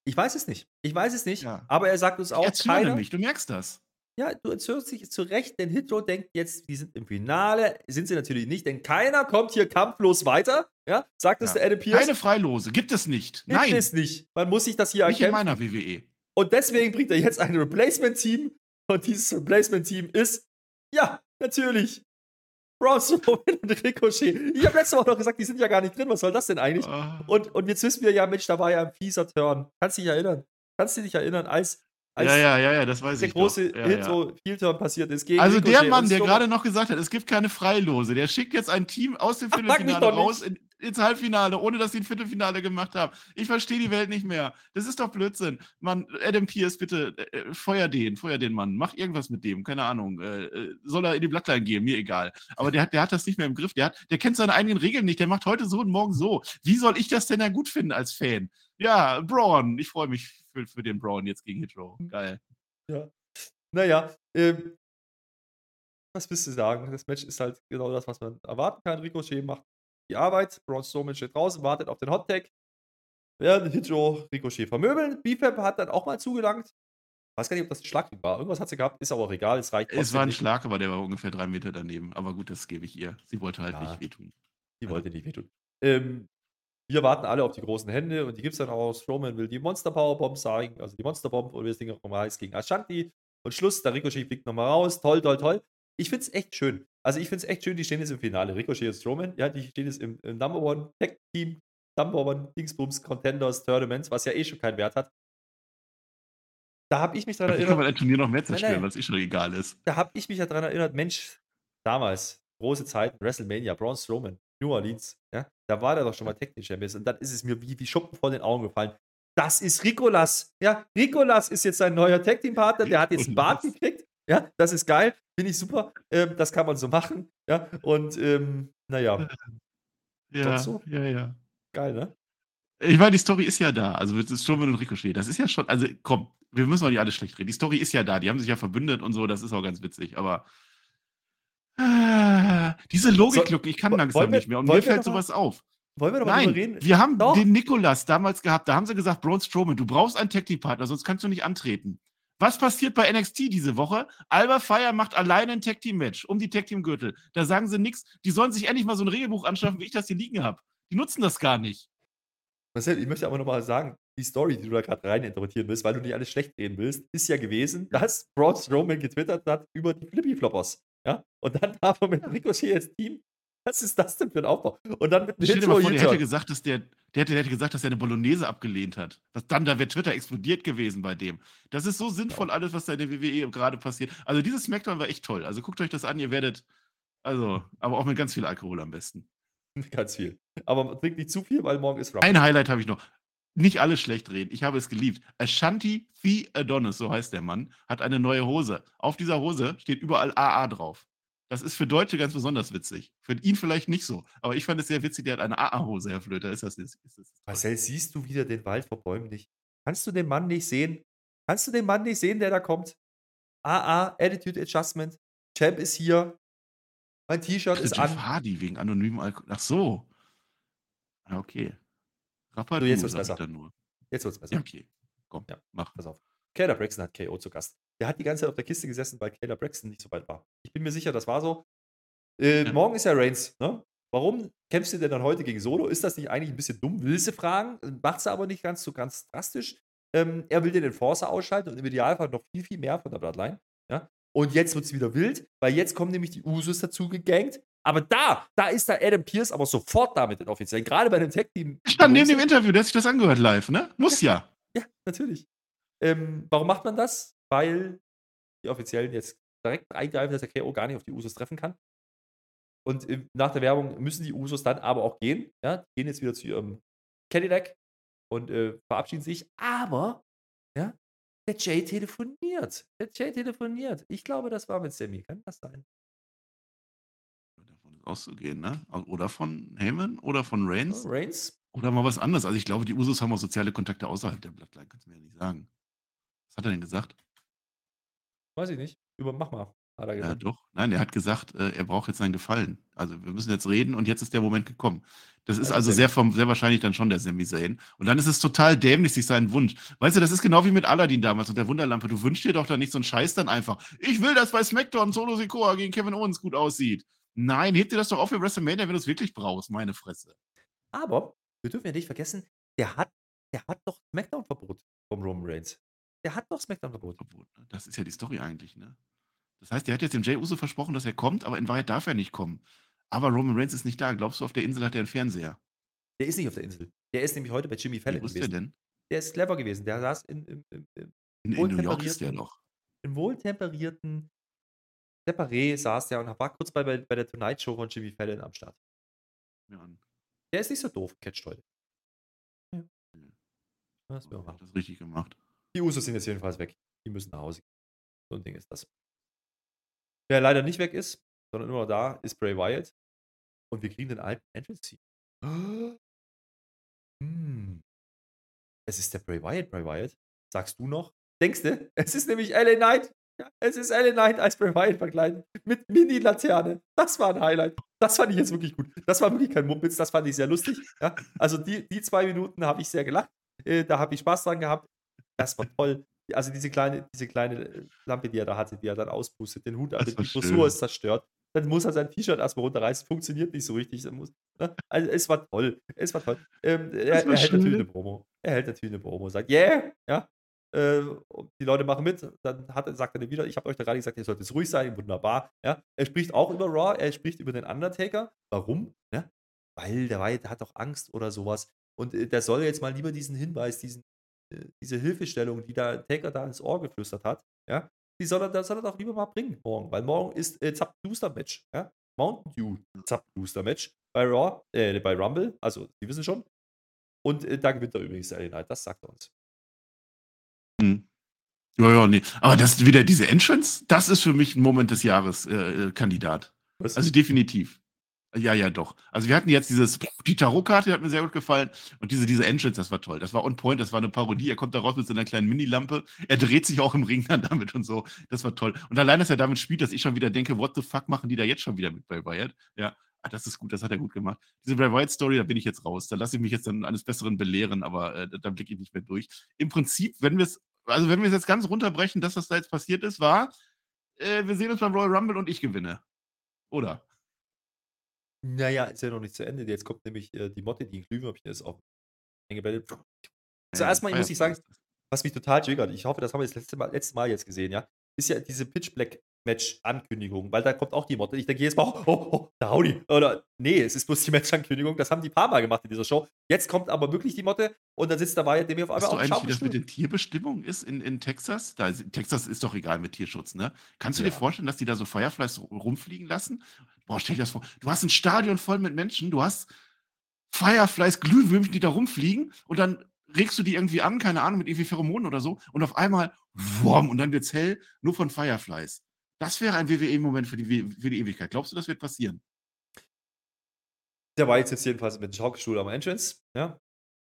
Ich weiß es nicht. Ich weiß es nicht. Ja. Aber er sagt uns auch, Jetzt keiner, nämlich, du merkst das. Ja, du erzählst dich zu Recht, denn Hitro denkt jetzt, die sind im Finale. Sind sie natürlich nicht, denn keiner kommt hier kampflos weiter. Ja, sagt es Ja. der Adam Pierce. Keine Freilose, gibt es nicht. Gibt Nein, es nicht. Man muss sich das hier nicht in erkämpfen. meiner WWE. Und deswegen bringt er jetzt ein Replacement-Team. Und dieses Replacement-Team ist, ja, natürlich, Braun Strowman und Ricochet. Ich habe letzte Woche noch gesagt, die sind ja gar nicht drin. Was soll das denn eigentlich? Ah. Und, und jetzt wissen wir ja, Mensch, da war ja ein fieser Turn. Kannst du dich erinnern? Kannst du dich erinnern, als, als ja, ja, ja, ja, das weiß der ich. große doch. Ja, ja. Intro-Heel-Turn passiert ist gegen Also der Ricochet Mann, und der gerade noch gesagt hat, es gibt keine Freilose, der schickt jetzt ein Team aus dem Viertelfinale raus in, ins Halbfinale, ohne dass sie ein Viertelfinale gemacht haben. Ich verstehe die Welt nicht mehr. Das ist doch Blödsinn. Mann, Adam Pierce, bitte, äh, äh, feuer den, feuer den Mann. Mach irgendwas mit dem, keine Ahnung. Äh, äh, soll er in die Blattline gehen, mir egal. Aber der hat, der hat das nicht mehr im Griff. Der, hat, der kennt seine eigenen Regeln nicht. Der macht heute so und morgen so. Wie soll ich das denn dann gut finden als Fan? Ja, Braun. Ich freue mich für, für den Braun jetzt gegen Hitro. Geil. Naja, ähm, was willst du sagen? Das Match ist halt genau das, was man erwarten kann. Ricochet macht die Arbeit, Braun Strowman steht draußen, wartet auf den Hot Tag. Während Hitro Ricochet vermöbeln. Bifab hat dann auch mal zugelangt. Weiß gar nicht, ob das ein Schlag war. Irgendwas hat sie gehabt, ist aber auch egal, es reicht Es war ein nicht. Schlag, aber der war ungefähr drei Meter daneben. Aber gut, das gebe ich ihr. Sie wollte halt Ja. nicht wehtun. Die wollte nicht wehtun. Ähm, wir warten alle auf die großen Hände und die gibt es dann auch. Strowman will die Monster Powerbomb sagen, also die Monster Bomb oder wie das Ding auch nochmal heißt, gegen Ashanti. Und Schluss, der Ricochet fliegt nochmal raus. Toll, toll, toll. Ich finde es echt schön. Also ich finde es echt schön, die stehen jetzt im Finale. Ricochet und Strowman, ja, die stehen jetzt im, im Number One Tag Team, Number One Dingsbums Contenders Tournaments, was ja eh schon keinen Wert hat. Da habe ich mich daran Vielleicht kann man erinnert, ein Turnier noch mehr zerstören, weil es eh schon egal ist. da habe ich mich ja daran erinnert, Mensch, damals, große Zeiten, WrestleMania, Braun Strowman, New Orleans, ja, da war der doch schon mal Technical Champion und dann ist es mir wie, wie Schuppen vor den Augen gefallen. Das ist Ricolas. Ja, Ricolas ist jetzt sein neuer Tag Team Partner, der hat jetzt einen Bart gekriegt. Ja, das ist geil, finde ich super. Ähm, das kann man so machen. Ja, und ähm, naja, Ja, so? ja, ja. geil, ne? Ich meine, die Story ist ja da. Also mit Strowman und Ricochet. Das ist ja schon, also komm, wir müssen auch nicht alles schlecht reden. Die Story ist ja da. Die haben sich ja verbündet und so. Das ist auch ganz witzig. Aber ah, diese Logiklücke, ich kann langsam wir- nicht mehr. Und mir fällt noch mal- sowas auf. Wollen wir mal Nein, drüber reden? wir haben Doch. den Nikolas damals gehabt. Da haben sie gesagt, Braun Strowman, du brauchst einen Tag Team Partner, sonst kannst du nicht antreten. Was passiert bei NXT diese Woche? Alba Fire macht alleine ein Tag Team Match um die Tag Team Gürtel. Da sagen sie nichts. Die sollen sich endlich mal so ein Regelbuch anschaffen, wie ich das hier liegen habe. Die nutzen das gar nicht. Marcel, ich möchte aber nochmal sagen, die Story, die du da gerade reininterpretieren willst, weil du nicht alles schlecht reden willst, ist ja gewesen, dass Braun Strowman getwittert hat über die Flippy-Floppers. Ja? Und dann haben wir mit Ricochet als Team. Was ist das denn für ein Aufbau? Und dann mit Stell dir mal vor, der hätte gesagt, dass der, der, hätte, der hätte gesagt, dass er eine Bolognese abgelehnt hat. Das, dann, da wäre Twitter explodiert gewesen bei dem. Das ist so sinnvoll, alles, was da in der WWE gerade passiert. Also dieses Smackdown war echt toll. Also guckt euch das an, ihr werdet, also, aber auch mit ganz viel Alkohol am besten. Ganz viel. Aber man trinkt nicht zu viel, weil morgen ist Rumble. Ein Highlight habe ich noch. Nicht alles schlecht reden. Ich habe es geliebt. Ashanti Fee Adonis, so heißt der Mann, hat eine neue Hose. Auf dieser Hose steht überall AA drauf. Das ist für Deutsche ganz besonders witzig. Für ihn vielleicht nicht so. Aber ich fand es sehr witzig, der hat eine AA-Hose, Herr Flöter. Ist das, ist, ist das Marcel, siehst du wieder den Wald vor Bäumen nicht? Kannst du den Mann nicht sehen? Kannst du den Mann nicht sehen, der da kommt? AA, Attitude Adjustment. Champ ist hier. Mein T-Shirt ist Jeff an. Hardy wegen anonymen Alkohol. Ach so. Ja, okay. Jetzt du, wird's sag ich besser. Jetzt wird's besser. Ja, okay. Komm, Ja. mach. Pass auf. Kayla Braxton hat KO zu Gast. Der hat die ganze Zeit auf der Kiste gesessen, weil Kayla Braxton nicht so weit war. Ich bin mir sicher, das war so. Äh, Ja. Morgen ist ja Reigns. Ne? Warum kämpfst du denn dann heute gegen Solo? Ist das nicht eigentlich ein bisschen dumm? Willst du fragen? Macht sie aber nicht ganz so ganz drastisch. Ähm, er will den Enforcer ausschalten und im Idealfall noch viel, viel mehr von der Bloodline. Ja? Und jetzt wird es wieder wild, weil jetzt kommen nämlich die Usos dazu gegangt. Aber da, da ist da Adam Pierce aber sofort da mit den Offiziellen. Gerade bei dem Tag-Team. Stand neben dem Interview, der hat sich das angehört live, ne? Muss ja. Ja, natürlich. Ähm, warum macht man das? Weil die Offiziellen jetzt direkt eingreifen, dass der KO gar nicht auf die Usos treffen kann. Und ähm, nach der Werbung müssen die Usos dann aber auch gehen. Ja, die gehen jetzt wieder zu ihrem Cadillac und äh, verabschieden sich. Aber, ja, der Jay telefoniert. Der Jay telefoniert. Ich glaube, das war mit Sammy. Kann das sein? Auszugehen, ne? Oder von Heyman oder von Reigns Reigns? oder mal was anderes. Also ich glaube, die Usos haben auch soziale Kontakte außerhalb der Bloodline, kannst du mir ja nicht sagen. Was hat er denn gesagt? Weiß ich nicht. Über, mach mal. Hat er Ja, gesagt. doch. Nein, er hat gesagt, äh, er braucht jetzt seinen Gefallen. Also wir müssen jetzt reden und jetzt ist der Moment gekommen. Das ist Also sehr, vom, sehr wahrscheinlich dann schon der Sami Zayn. Und dann ist es total dämlich, sich seinen Wunsch. Weißt du, das ist genau wie mit Aladdin damals und der Wunderlampe. Du wünschst dir doch da nicht so einen Scheiß dann einfach. Ich will, dass bei SmackDown Solo Sikoa gegen Kevin Owens gut aussieht. Nein, heb dir das doch auf für WrestleMania, wenn du es wirklich brauchst, meine Fresse. Aber wir dürfen ja nicht vergessen, der hat, der hat doch Smackdown-Verbot vom Roman Reigns. Der hat doch Smackdown-Verbot. Verbot, ne? Das ist ja die Story eigentlich, ne? Das heißt, der hat jetzt dem Jay Uso versprochen, dass er kommt, aber in Wahrheit darf er nicht kommen. Aber Roman Reigns ist nicht da. Glaubst du, auf der Insel hat er einen Fernseher? Der ist nicht auf der Insel. Der ist nämlich heute bei Jimmy Fallon Wo ist der denn? Der ist clever gewesen. Der saß in, im, im, im, In, in New York ist der doch. im wohltemperierten Separé saß der und war kurz bei, bei, bei der Tonight Show von Jimmy Fallon am Start. Ja. Der ist nicht so doof, catcht heute. Ja. Mhm. Was wir machen. das richtig gemacht. Die Usos sind jetzt jedenfalls weg. Die müssen nach Hause gehen. So ein Ding ist das. Wer leider nicht weg ist, sondern immer noch da, ist Bray Wyatt. Und wir kriegen den alten Entrance-Team. Hm. Es ist der Bray Wyatt, Bray Wyatt. Sagst du noch? Denkst du? Es ist nämlich LA Knight. Es ist LA Knight als Bray Wyatt verkleidet. Mit Mini-Laterne. Das war ein Highlight. Das fand ich jetzt wirklich gut. Das war wirklich kein Mumpitz. Das fand ich sehr lustig. Ja, also die, die zwei Minuten habe ich sehr gelacht. Äh, da habe ich Spaß dran gehabt. Das war toll. Also diese kleine, diese kleine äh, Lampe, die er da hatte, die er dann auspustet, den Hut, also die. Frisur ist zerstört. Dann muss er sein T-Shirt erstmal runterreißen. Funktioniert nicht so richtig. Muss, ne? Also es war toll. Es war toll. Ähm, er, war er hält natürlich eine Promo. Er hält natürlich eine Promo. Sagt, yeah, ja. Äh, die Leute machen mit. Dann hat, sagt er wieder, ich habe euch da gerade gesagt, ihr solltet ruhig sein. Wunderbar. Ja. Er spricht auch über Raw. Er spricht über den Undertaker. Warum? Ja? Weil der Wyatt hat doch Angst oder sowas. Und äh, der soll jetzt mal lieber diesen Hinweis, diesen, äh, diese Hilfestellung, die der Taker da ins Ohr geflüstert hat, ja, die soll er, das soll er doch lieber mal bringen morgen. Weil morgen ist äh, Zap Booster Match. Ja? Mountain Dew Zap Booster Match bei Raw, äh, bei Rumble. Also, die wissen schon. Und äh, da gewinnt er übrigens. Das sagt er uns. Hm. Ja, ja, nee. Aber das ist wieder diese Entrance, das ist für mich ein Moment des Jahres äh, äh, Kandidat. Was? Also definitiv. Ja, ja, doch. Also wir hatten jetzt dieses, die Tarotkarte hat mir sehr gut gefallen und diese, diese Entrance, das war toll. Das war on point, das war eine Parodie. Er kommt da raus mit so einer kleinen Minilampe. Er dreht sich auch im Ring dann damit und so. Das war toll. Und allein, dass er damit spielt, dass ich schon wieder denke, what the fuck machen die da jetzt schon wieder mit bei Wyatt? Ja, ah, das ist gut, das hat er gut gemacht. Diese Bray Wyatt Story, da bin ich jetzt raus. Da lasse ich mich jetzt dann eines Besseren belehren, aber äh, da, da blicke ich nicht mehr durch. Im Prinzip, wenn wir es, also wenn wir es jetzt ganz runterbrechen, das, was da jetzt passiert ist, war, äh, wir sehen uns beim Royal Rumble und ich gewinne. Oder? Naja, ist ja noch nicht zu Ende. Jetzt kommt nämlich äh, die Motte, die ein Glühwürmchen ist, auch eingebettet. Ja, Zuerst mal muss ich sagen, das. was mich total triggert, ich hoffe, das haben wir das letzte Mal, letzte Mal jetzt gesehen, ja, ist ja diese Pitch Black Match-Ankündigung, weil da kommt auch die Motte. Ich denke jedes Mal, oh, oh, oh da hau die. Oder, nee, es ist bloß die Match-Ankündigung. Das haben die paar Mal gemacht in dieser Show. Jetzt kommt aber wirklich die Motte und dann sitzt dabei, dem auf Weißt einmal du auf eigentlich, wie das mit den Tierbestimmungen ist in, in Texas? Da ist, Texas ist doch egal mit Tierschutz, ne? Kannst du Ja. dir vorstellen, dass die da so Fireflies ru- rumfliegen lassen? Boah, stell dir das vor. Du hast ein Stadion voll mit Menschen, du hast Fireflies, Glühwürmchen, die da rumfliegen und dann regst du die irgendwie an, keine Ahnung, mit irgendwie Pheromonen oder so, und auf einmal, wumm, und dann wird's hell, nur von Fireflies. Das wäre ein WWE-Moment für die, für die Ewigkeit. Glaubst du, das wird passieren? Der White sitzt jedenfalls mit dem Schaukelstuhl am Entrance, ja.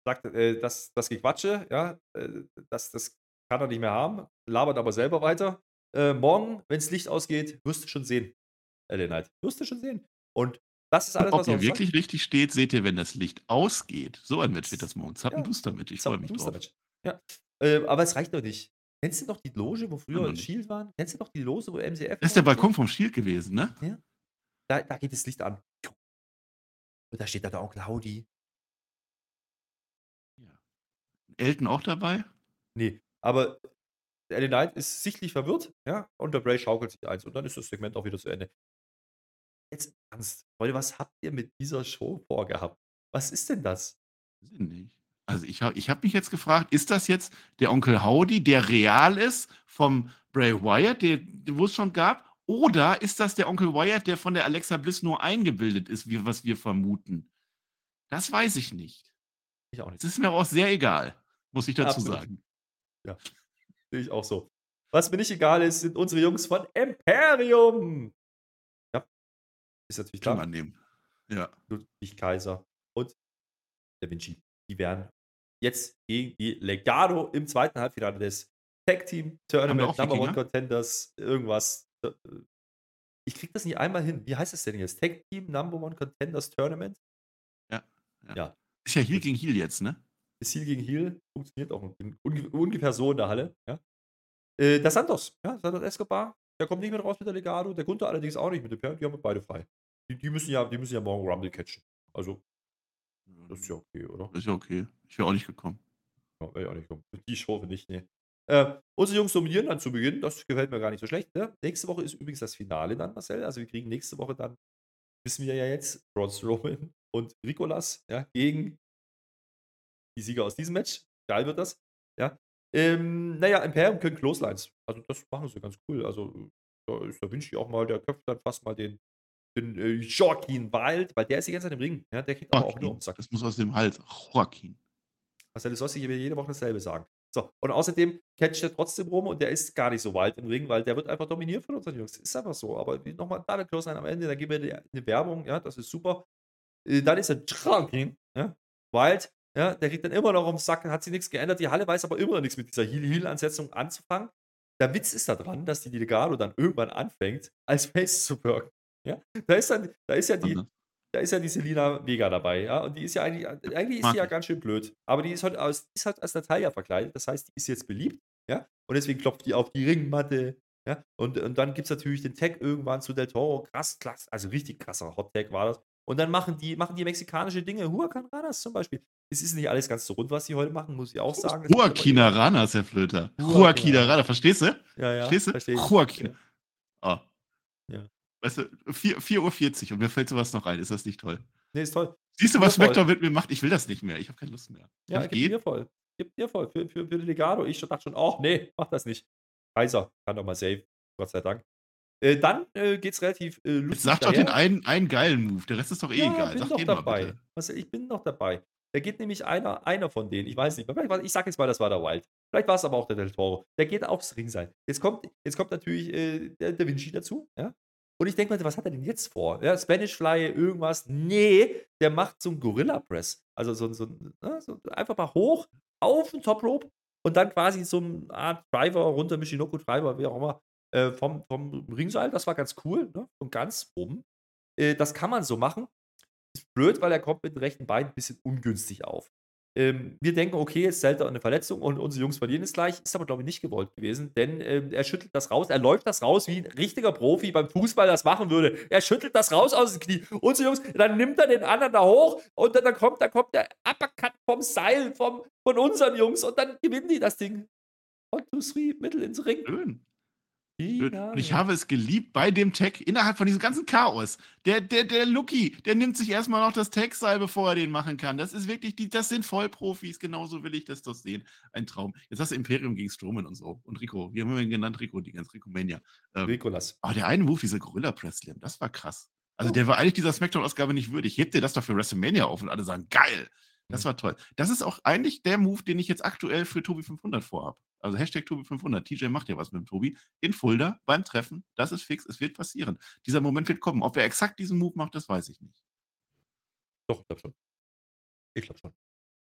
Sagt, äh, das, das Gequatsche, ja, äh, das, das kann er nicht mehr haben, labert aber selber weiter. Äh, morgen, wenn das Licht ausgeht, wirst du schon sehen. LA Knight. Wirst du schon sehen. Und das ist alles, Ob was er ihr uns sagt. wirklich richtig steht, seht ihr, wenn das Licht ausgeht. So ein Match wird das morgen. Zappen Ja. Mit. Ich freue mich drauf. Ja. Äh, aber es reicht doch nicht. Kennst du noch die Loge, wo früher noch nicht. Shield waren? Kennst du noch die Loge, wo MCF Das ist der? Balkon vom Shield gewesen, ne? Da, da geht das Licht an. Und da steht da der Onkel Howdy. Elton auch dabei? Nee, aber LA Knight ist sichtlich verwirrt, ja, und der Bray schaukelt sich eins und dann ist das Segment auch wieder zu Ende. Jetzt ernst, Leute, was habt ihr mit dieser Show vorgehabt? Was ist denn das? Weiß ich nicht. Also ich habe ich hab mich jetzt gefragt, ist das jetzt der Onkel Howdy, der real ist vom Bray Wyatt, der, wo es schon gab? Oder ist das der Onkel Wyatt, der von der Alexa Bliss nur eingebildet ist, wie, was wir vermuten? Das weiß ich nicht. Ich auch nicht. Es ist mir aber auch sehr egal, muss ich dazu Absolut. sagen. Sehe ich auch so. Was mir nicht egal ist, sind unsere Jungs von Imperium. Ja, ist natürlich Kann klar. man nehmen. Ja. Ludwig Kaiser und Da Vinci. Die werden jetzt gegen die Legado im zweiten Halbfinale des Tag Team Tournament Number One Wikinger? Contenders irgendwas. äh, Ich krieg das nicht einmal hin. Wie heißt es denn jetzt? Tag Team Number One Contenders Tournament? Ist ja Heel gegen Heel jetzt, ne? Ist Heel gegen Heel. Funktioniert auch ungefähr so in der Halle. Ja. Äh, der Santos, ja, Santos Escobar, der kommt nicht mehr raus mit der Legado. Der Gunther allerdings auch nicht mit dem Pär. Die haben beide frei. Die, die, müssen ja, die müssen ja morgen Rumble catchen. Also, das ist ja okay, oder? Ist ja okay. Ich wäre auch nicht gekommen. Ja, wäre ich auch nicht kommen. Für die Show finde ich, nee. Äh, unsere Jungs dominieren dann zu Beginn. Das gefällt mir gar nicht so schlecht. Ne? Nächste Woche ist übrigens das Finale dann, Marcel. Also wir kriegen nächste Woche dann, wissen wir ja jetzt, Braun Strowman und Ricolas ja, gegen die Sieger aus diesem Match. Geil wird das. Ja. Ähm, naja, Imperium können Clotheslines. Also das machen sie ganz cool. Also da ist Da Vinci auch mal, der köpft dann fast mal den, den äh, Joaquin Wild, weil der ist die ganze Zeit im Ring. Ja, der kriegt aber auch nur Joaquin. ums Sack. Das muss aus dem Hals. Joaquin. Marcel Sossi will jede Woche dasselbe sagen. So, und außerdem catcht er trotzdem rum und der ist gar nicht so weit im Ring, weil der wird einfach dominiert von unseren Jungs. Ist einfach so. Aber nochmal Double Close am Ende, da geben wir die- eine Werbung, ja, das ist super. Äh, Dann ist er Drunken, ja, Wild, ja, der kriegt dann immer noch ums Sack, hat sich nichts geändert. Die Halle weiß aber immer noch nichts mit dieser Heal-Heal-Ansetzung anzufangen. Der Witz ist da dran, dass die Legado dann irgendwann anfängt, als Face zu wirken. Ja? Da ist dann, da ist ja die, Anders. da ist ja die Selina Vega dabei, ja, und die ist ja eigentlich, eigentlich ist Mag die ja ganz schön blöd, aber die ist halt als, die ist halt als Natalia verkleidet, das heißt, die ist jetzt beliebt, ja, und deswegen klopft die auf die Ringmatte, ja, und, und dann gibt es natürlich den Tag irgendwann zu Del Toro, krass, krass, also richtig krasser Hot Tag war das, und dann machen die, machen die mexikanische Dinge, Huracan Ranas zum Beispiel, es ist nicht alles ganz so rund, was die heute machen, muss ich auch sagen. Aber- Joaquina Rana ist der Flöter. Joaquina Joaquina Rana, verstehst du? Ja, ja, Verstehst du? verstehe ich. Joaquin. Ja. Ah. Ja. Weißt du, 4 4.40 Uhr und mir fällt sowas noch ein. Ist das nicht toll? Nee, ist toll. Siehst du, was. Spectre mit mir macht? Ich will das nicht mehr. Ich habe keine Lust mehr. Ja, gib mir voll. Gib mir voll. Für, für, für Legado. Ich dachte schon, ach nee, mach das nicht. Kaiser kann doch mal save. Gott sei Dank. Äh, dann äh, geht's relativ äh, lustig. Jetzt sag doch den einen, einen geilen Move. Der Rest ist doch eh ja, egal. bin Sag mal dabei. Was, ich bin noch dabei. Da geht nämlich einer, einer von denen, ich weiß nicht, vielleicht war, ich sag jetzt mal, das war der Wild. Vielleicht war es aber auch der Del Toro. Der geht aufs Ringseil. Jetzt kommt, jetzt kommt natürlich äh, der Da Vinci dazu, ja. Und ich denke mal, was hat er denn jetzt vor? Ja, Spanish Fly, irgendwas. Nee, der macht so einen Gorilla Press. Also so, so, ne, so einfach mal hoch auf den Top Rope und dann quasi so eine Art Driver runter, Michinoku Driver, wie auch immer, äh, vom, vom Ringseil. Das war ganz cool, ne? Und ganz oben. Äh, das kann man so machen. Ist blöd, weil er kommt mit dem rechten Bein ein bisschen ungünstig auf. Ähm, wir denken, okay, jetzt zählt er eine Verletzung und unsere Jungs verlieren es gleich. Ist aber, glaube ich, nicht gewollt gewesen, denn ähm, er schüttelt das raus. Er läuft das raus, wie ein richtiger Profi beim Fußball das machen würde. Er schüttelt das raus aus dem Knie. Unsere Jungs, dann nimmt er den anderen da hoch und dann, dann, kommt, dann kommt der Uppercut vom Seil vom, von unseren Jungs und dann gewinnen die das Ding. One, two, three, mittel ins Ring. Schön. Und ich habe es geliebt bei dem Tag innerhalb von diesem ganzen Chaos. Der, der, der Lucky, der nimmt sich erstmal noch das Tag-Seil, bevor er den machen kann. Das ist wirklich, die, das sind Vollprofis. Genauso will ich das doch sehen. Ein Traum. Jetzt hast du Imperium gegen Strowman und so. Und Rico. Wie haben wir ihn genannt? Rico, die ganze Rico Mania. Ähm, Nikolas. aber der eine Move, dieser Gorilla Press Slam, das war krass. Also der war eigentlich dieser Smackdown-Ausgabe nicht würdig. Hebt dir das doch für WrestleMania auf und alle sagen, geil. Das Mhm. war toll. Das ist auch eigentlich der Move, den ich jetzt aktuell für Tobi 500 vorhab. Also Hashtag Tobi 500. TJ macht ja was mit dem Tobi. In Fulda beim Treffen. Das ist fix. Es wird passieren. Dieser Moment wird kommen. Ob er exakt diesen Move macht, das weiß ich nicht. Doch, ich glaube schon. Ich glaube schon.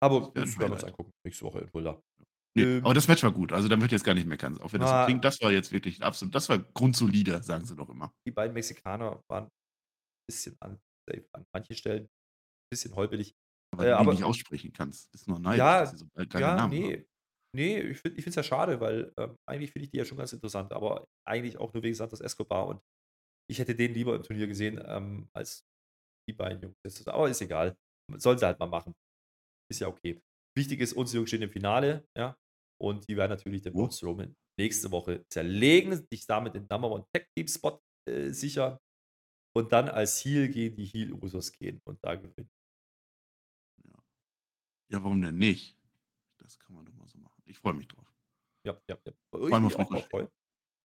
Aber das werden wir uns angucken. Nächste Woche in Fulda. Nee, Ähm. aber das Match war gut. Also da wird jetzt gar nicht meckern. Auch wenn das Ah. so klingt, das war jetzt wirklich absolut, das war grundsolide, sagen sie doch immer. Die beiden Mexikaner waren ein bisschen unsafe an manchen Stellen. Ein bisschen holprig. Aber Äh, du die aber- nicht aussprechen kannst. Ist nur neidisch, Ja, dass sie so keine Ja, Namen nee. haben. Nee, ich finde es ja schade, weil ähm, eigentlich finde ich die ja schon ganz interessant, aber eigentlich auch nur wegen Santos Escobar und ich hätte den lieber im Turnier gesehen, ähm, als die beiden Jungs. Aber ist egal. Sollen sie halt mal machen. Ist ja okay. Wichtig ist, unsere Jungs stehen im Finale, ja. Und die werden natürlich den Oh. Braun Strowman nächste Woche zerlegen, sich damit den Number One Tag Team Spot äh, sichern und dann als Heel gegen die Heel Usos gehen und da gewinnen. Ja, warum denn nicht? Das kann man doch mal so machen. Ich freue mich drauf. Ja, ja, ja. Wo ich mich auch freue.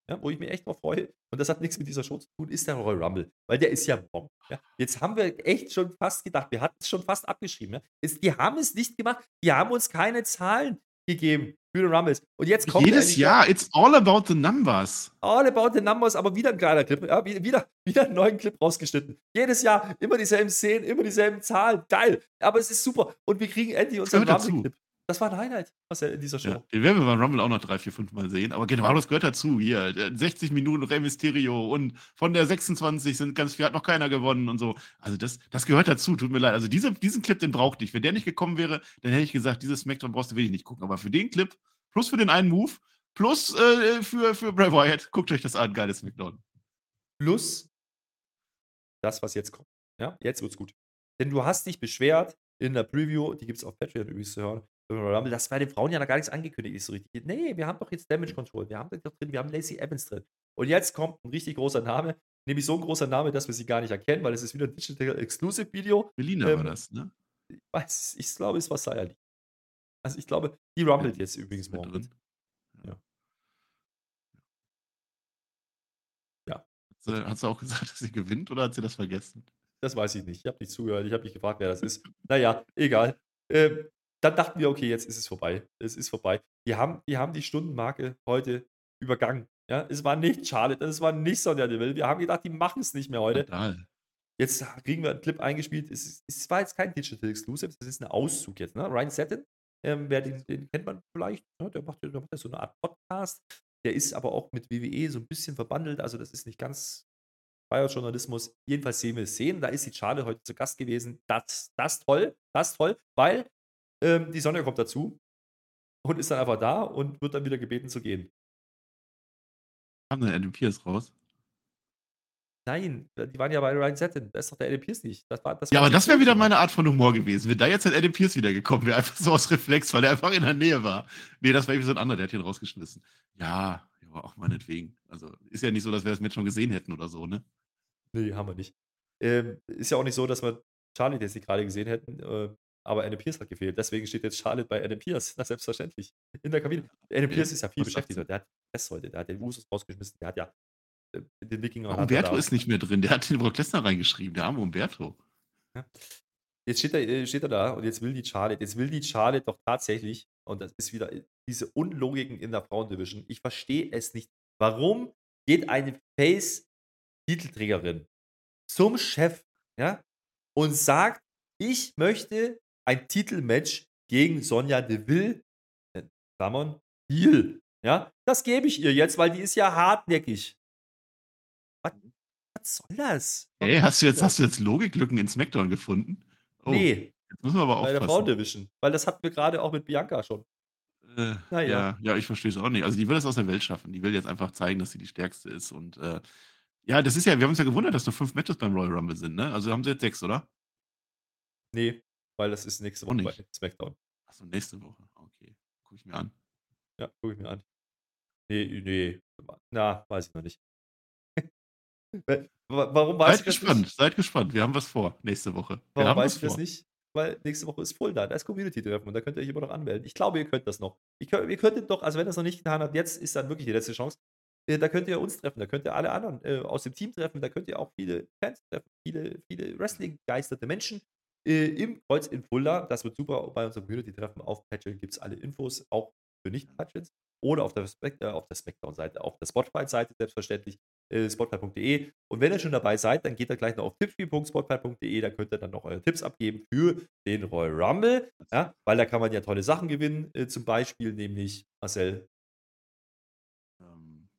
Ja, wo ich mich echt drauf freue, und das hat nichts mit dieser Show zu tun, ist der Royal Rumble. Weil der ist ja Bomb. Ja. Jetzt haben wir echt schon fast gedacht, wir hatten es schon fast abgeschrieben. Ja. Ist, die haben es nicht gemacht, die haben uns keine Zahlen gegeben für den Rumbles. Und jetzt kommt Jedes Jahr, it's all about the numbers. All About the Numbers, aber wieder ein geiler Clip. Ja, wie- wieder, wieder einen neuen Clip rausgeschnitten. Jedes Jahr immer dieselben Szenen, immer dieselben Zahlen. Geil. Aber es ist super. Und wir kriegen endlich unseren. Rumble-Clip. Das war ein Highlight, Marcel, in dieser Show. Ja, den werden wir beim Rumble auch noch drei, vier, fünf Mal sehen. Aber genau, das gehört dazu. Hier, äh, 60 Minuten Rey Mysterio und von der 26 sind ganz viel, hat noch keiner gewonnen und so. Also das, das gehört dazu, tut mir leid. Also diese, diesen Clip, den brauchte ich. Wenn der nicht gekommen wäre, dann hätte ich gesagt, dieses Smackdown brauchst du wirklich nicht gucken. Aber für den Clip, plus für den einen Move, plus äh, für, für Bray Wyatt, guckt euch das an, geiles Smackdown. Plus das, was jetzt kommt. Ja, jetzt wird's gut. Denn du hast dich beschwert in der Preview, die gibt es auf Patreon übrigens zu hören, dass bei den Frauen ja noch gar nichts angekündigt ist so richtig. Nee, wir haben doch jetzt Damage Control, wir haben doch drin, wir haben Lacey Evans drin. Und jetzt kommt ein richtig großer Name, nämlich so ein großer Name, dass wir sie gar nicht erkennen, weil es ist wieder ein Digital Exclusive Video. Melina Ähm, war das, ne? Ich weiß, ich glaube, es war Saya. Also ich glaube, die rumbelt jetzt übrigens morgen. drin. Ja. Ja. Hat sie, hat sie auch gesagt, dass sie gewinnt oder hat sie das vergessen? Das weiß ich nicht. Ich habe nicht zugehört. Ich habe nicht gefragt, wer das ist. Naja, egal. Ähm, dann dachten wir, okay, jetzt ist es vorbei. Es ist vorbei. Wir haben, wir haben die Stundenmarke heute übergangen. Ja, es war nicht Charlotte, es war nicht Sonja Deville. Wir haben gedacht, die machen es nicht mehr heute. Total. Jetzt kriegen wir einen Clip eingespielt. Es, ist, es war jetzt kein Digital Exclusive, das ist ein Auszug jetzt. Ne? Ryan Satin, ähm, wer den, den kennt man vielleicht, ne? der, macht, der macht ja so eine Art Podcast. Der ist aber auch mit WWE so ein bisschen verbandelt. Also, das ist nicht ganz freier Journalismus. Jedenfalls sehen wir es sehen. Da ist die Charlotte heute zu Gast gewesen. Das, das toll, das toll, weil ähm, die Sonja kommt dazu und ist dann einfach da und wird dann wieder gebeten zu gehen. Kam dann Adam Pierce raus? Nein, die waren ja bei Ryan Satin. Da ist doch der Adam Pierce nicht. Das war, das Ja, war aber das wäre wieder meine Art von Humor gewesen. Wenn da jetzt halt Adam Pierce wieder gekommen wäre, einfach so aus Reflex, weil er einfach in der Nähe war. Nee, das war irgendwie so ein anderer, der hat ihn rausgeschmissen. Ja, ja, auch meinetwegen. Also ist ja nicht so, dass wir das Match schon gesehen hätten oder so, ne? Nee, haben wir nicht. Ähm, ist ja auch nicht so, dass wir Charlotte jetzt nicht gerade gesehen hätten, äh, aber Adam Pierce hat gefehlt. Deswegen steht jetzt Charlotte bei Adam Pierce. Na, selbstverständlich. In der Kabine. Adam Pierce ist ja viel beschäftigt. Der hat Stress heute. Der hat den Usus rausgeschmissen. Der hat ja äh, den Wikinger. Er Umberto ist nicht mehr drin. Der hat den Brock Lesnar reingeschrieben, der arme Umberto. Jetzt steht er, äh, steht er da und jetzt will die Charlotte, jetzt will die Charlotte doch tatsächlich, und das ist wieder äh, diese Unlogiken in der Frauendivision. Ich verstehe es nicht. Warum geht eine Face-Titelträgerin zum Chef, ja, und sagt, ich möchte ein Titelmatch gegen Sonja Deville, äh, Klammern, Heel, ja, das gebe ich ihr jetzt, weil die ist ja hartnäckig. Was, was soll das? Ey, hast du jetzt, hast du jetzt Logiklücken in SmackDown gefunden? Oh, nee, Jetzt müssen wir aber bei der aufpassen. Frauendivision, weil das hatten wir gerade auch mit Bianca schon. Äh, Na ja. ja, ja, ich verstehe es auch nicht. Also die will das aus der Welt schaffen. Die will jetzt einfach zeigen, dass sie die stärkste ist. Und äh, ja, das ist ja, wir haben uns ja gewundert, dass nur fünf Matches beim Royal Rumble sind, ne? Also haben sie jetzt sechs, oder? Nee, weil das ist nächste Woche bei SmackDown. Achso, nächste Woche. Okay. Guck ich mir an. Ja, gucke ich mir an. Nee, nee. Na, weiß ich noch nicht. Wa- Warum weiß Seid ich das gespannt, nicht? seid gespannt. Wir haben was vor nächste Woche. Wir Warum weiß ich das vor. nicht? Weil nächste Woche ist Fulda, da ist Community-Treffen und da könnt ihr euch immer noch anmelden. Ich glaube, ihr könnt das noch. Ich könnt, ihr könntet doch, also wenn ihr das noch nicht getan habt, jetzt ist dann wirklich die letzte Chance. Äh, Da könnt ihr uns treffen, da könnt ihr alle anderen äh, aus dem Team treffen, da könnt ihr auch viele Fans treffen, viele, viele Wrestling-geisterte Menschen. Äh, im Kreuz in Fulda. Das wird super. Bei unserem Community-Treffen auf Patreon gibt es alle Infos, auch für Nicht-Patreons. Oder auf der, Spec äh, auf der Smackdown-Seite, auf der Spotify-Seite selbstverständlich, äh, spotify.de. Und wenn ihr schon dabei seid, dann geht ihr gleich noch auf tippspiel.spotify.de. Da könnt ihr dann noch eure Tipps abgeben für den Royal Rumble. Ja, weil da kann man ja tolle Sachen gewinnen. Äh, zum Beispiel nämlich, Marcel, Ähm,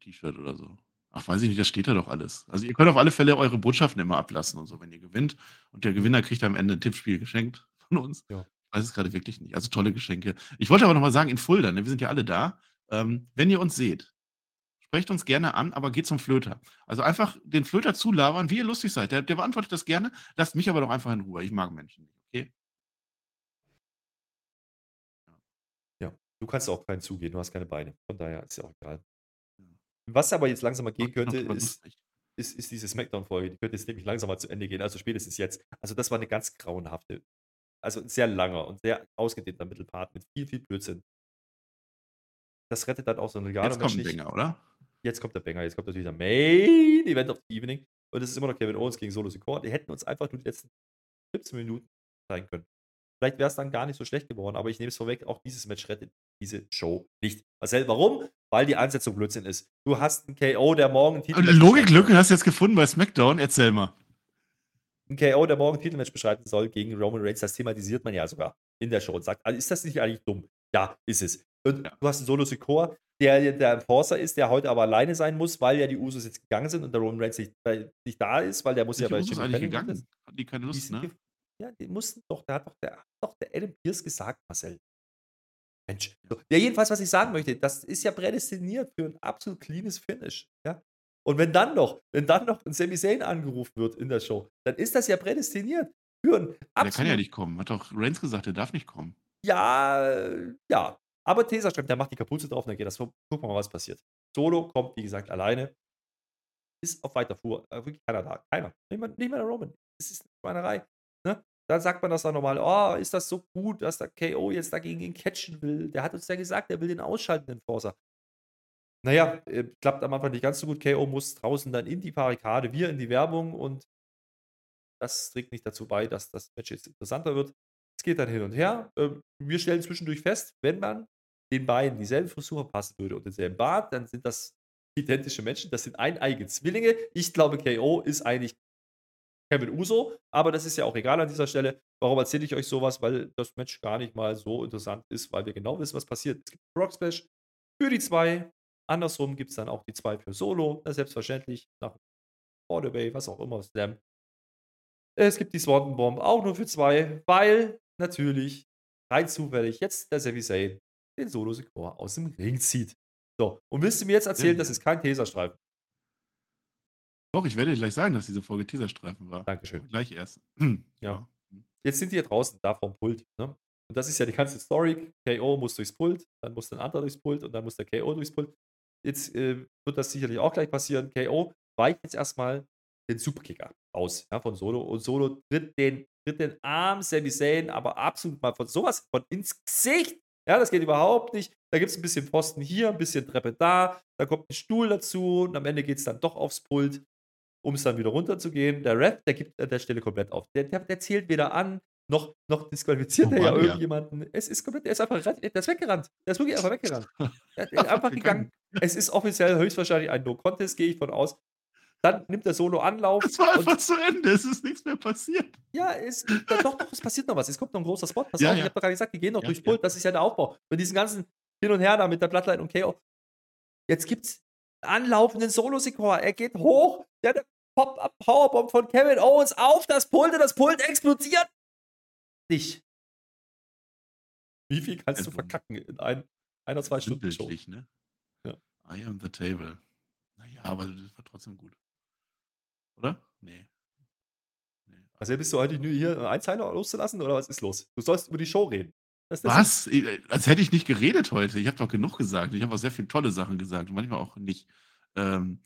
T-Shirt oder so. Ach, weiß ich nicht, das steht da doch alles. Also ihr könnt auf alle Fälle eure Botschaften immer ablassen und so, wenn ihr gewinnt. Und der Gewinner kriegt am Ende ein Tippspiel geschenkt von uns. Ja. Ich weiß es gerade wirklich nicht. Also tolle Geschenke. Ich wollte aber noch mal sagen, in Fulda, ne, wir sind ja alle da. Ähm, wenn ihr uns seht, sprecht uns gerne an, aber geht zum Flöter. Also einfach den Flöter zulabern, wie ihr lustig seid. Der, der beantwortet das gerne. Lasst mich aber doch einfach in Ruhe. Ich mag Menschen nicht, okay? ja, du kannst auch keinen zugehen, du hast keine Beine. Von daher ist ja auch egal. Was aber jetzt langsam mal gehen könnte, ist, ist, ist diese Smackdown-Folge. Die könnte jetzt nämlich langsam mal zu Ende gehen, also spätestens jetzt. Also das war eine ganz grauenhafte, also ein sehr langer und sehr ausgedehnter Mittelpart mit viel, viel Blödsinn. Das rettet dann auch so eine Jetzt kommt nicht. Banger, oder? Jetzt kommt der Banger, jetzt kommt natürlich der Main Event of the Evening. Und es ist immer noch Kevin Owens gegen Solo Sikoa. Die hätten uns einfach nur die letzten 17 Minuten zeigen können. Vielleicht wäre es dann gar nicht so schlecht geworden, aber ich nehme es vorweg, auch dieses Match rettet diese Show nicht. Marcel, warum? Weil die Ansetzung Blödsinn ist. Du hast einen KO, der morgen ein Und Titelmatch Logiklücken hast du jetzt gefunden bei SmackDown. Erzähl mal. ein KO, der morgen ein Titelmatch beschreiten soll gegen Roman Reigns, das thematisiert man ja sogar in der Show und sagt, also ist das nicht eigentlich dumm? Ja, ist es. Und Ja. du hast einen Solo Sikoa, der der Enforcer ist, der heute aber alleine sein muss, weil ja die Usos jetzt gegangen sind und der Roman Reigns nicht, bei- nicht da ist, weil der muss ja Welche bei Jimmy gegangen? ist. Hatten die keine Die Lust, sind ne? Ja, die mussten doch, der hat doch der, hat doch der Adam Pierce gesagt, Marcel. Mensch. Ja, jedenfalls, was ich sagen möchte, das ist ja prädestiniert für ein absolut cleanes Finish. Ja? Und wenn dann noch, wenn dann noch ein Sami Zayn angerufen wird in der Show, dann ist das ja prädestiniert für ein Der kann ja absolut nicht kommen. Hat doch Reigns gesagt, der darf nicht kommen. ja, ja. Aber Tesa schreibt, der macht die Kapuze drauf und dann geht das. Gucken wir mal, was passiert. Solo kommt, wie gesagt, alleine. Ist auf weiter Fuhr. Äh, wirklich keiner da. Keiner. Nicht mal, nicht mal der Roman. Es ist eine Schweinerei. Ne? Dann sagt man das dann nochmal. Oh, ist das so gut, dass der KO jetzt dagegen ihn catchen will? Der hat uns ja gesagt, er will den ausschalten, den Forcer. Naja, äh, klappt am Anfang nicht ganz so gut. KO muss draußen dann in die Barrikade, wir in die Werbung und das trägt nicht dazu bei, dass das Match jetzt interessanter wird. Es geht dann hin und her. Ähm, wir stellen zwischendurch fest, wenn man den beiden dieselbe Frisur passen würde und denselben Bart, dann sind das identische Menschen. Das sind eineige Zwillinge. Ich glaube, KO ist eigentlich Kevin Uso, aber das ist ja auch egal an dieser Stelle. Warum erzähle ich euch sowas? Weil das Match gar nicht mal so interessant ist, weil wir genau wissen, was passiert. Es gibt Rock Splash für die zwei. Andersrum gibt es dann auch die zwei für Solo. Selbstverständlich nach Way, was auch immer, Slam. Es gibt die Swanton Bomb auch nur für zwei, weil natürlich rein zufällig jetzt der Sami Zayn den solo Secure aus dem Ring zieht. So, und willst du mir jetzt erzählen, Ja. das ist kein Teserstreifen? Doch, ich werde dir gleich sagen, dass diese Folge Teaserstreifen war. Dankeschön. Gleich erst. Ja. Jetzt sind die hier draußen, da vom Pult. Ne? Und das ist ja die ganze Story. KO muss durchs Pult, dann muss ein anderer durchs Pult und dann muss der KO durchs Pult. Jetzt äh, wird das sicherlich auch gleich passieren. KO weicht jetzt erstmal den Superkicker aus ja, von Solo und Solo tritt den, tritt den Arm Sami Zayn aber absolut mal von sowas von ins Gesicht. Ja, das geht überhaupt nicht. Da gibt es ein bisschen Pfosten hier, ein bisschen Treppe da, da kommt ein Stuhl dazu und am Ende geht es dann doch aufs Pult, um es dann wieder runterzugehen. Der Ref, der gibt an der Stelle komplett auf. Der, der, der zählt weder an, noch, noch disqualifiziert Oh er ja Mann, ja. irgendjemanden. Es ist komplett, der ist einfach, der ist weggerannt. Der ist wirklich einfach weggerannt. Der ist einfach gegangen. Es ist offiziell höchstwahrscheinlich ein No-Contest, gehe ich von aus. Dann nimmt der Solo Anlauf. Es war einfach zu Ende. Es ist nichts mehr passiert. ja, es, da, doch, doch, es passiert noch was. Es kommt noch ein großer Spot. Pass Ja, auf, ich ja. habe doch gerade gesagt, die gehen noch Ja, durchs ja. Pult. Das ist ja der Aufbau. Mit diesen ganzen Hin und Her da mit der Bloodline und KO. Jetzt gibt's anlaufenden Solo-Sekor. Er geht hoch. Der, der Pop-Up-Powerbomb von Kevin Owens auf das Pult und das Pult explodiert. Nicht. Wie viel kannst du Also, verkacken in ein, einer, zwei Stunden Show? Ne? Ja. I am the table. Naja, aber das war trotzdem gut. Oder? Nee. nee. Also bist du heute nur hier einen Einzeiler loszulassen oder was ist los? Du sollst über die Show reden. Was? Ich- Als hätte ich nicht geredet heute. Ich habe doch genug gesagt. Ich habe auch sehr viele tolle Sachen gesagt und manchmal auch nicht. Ähm,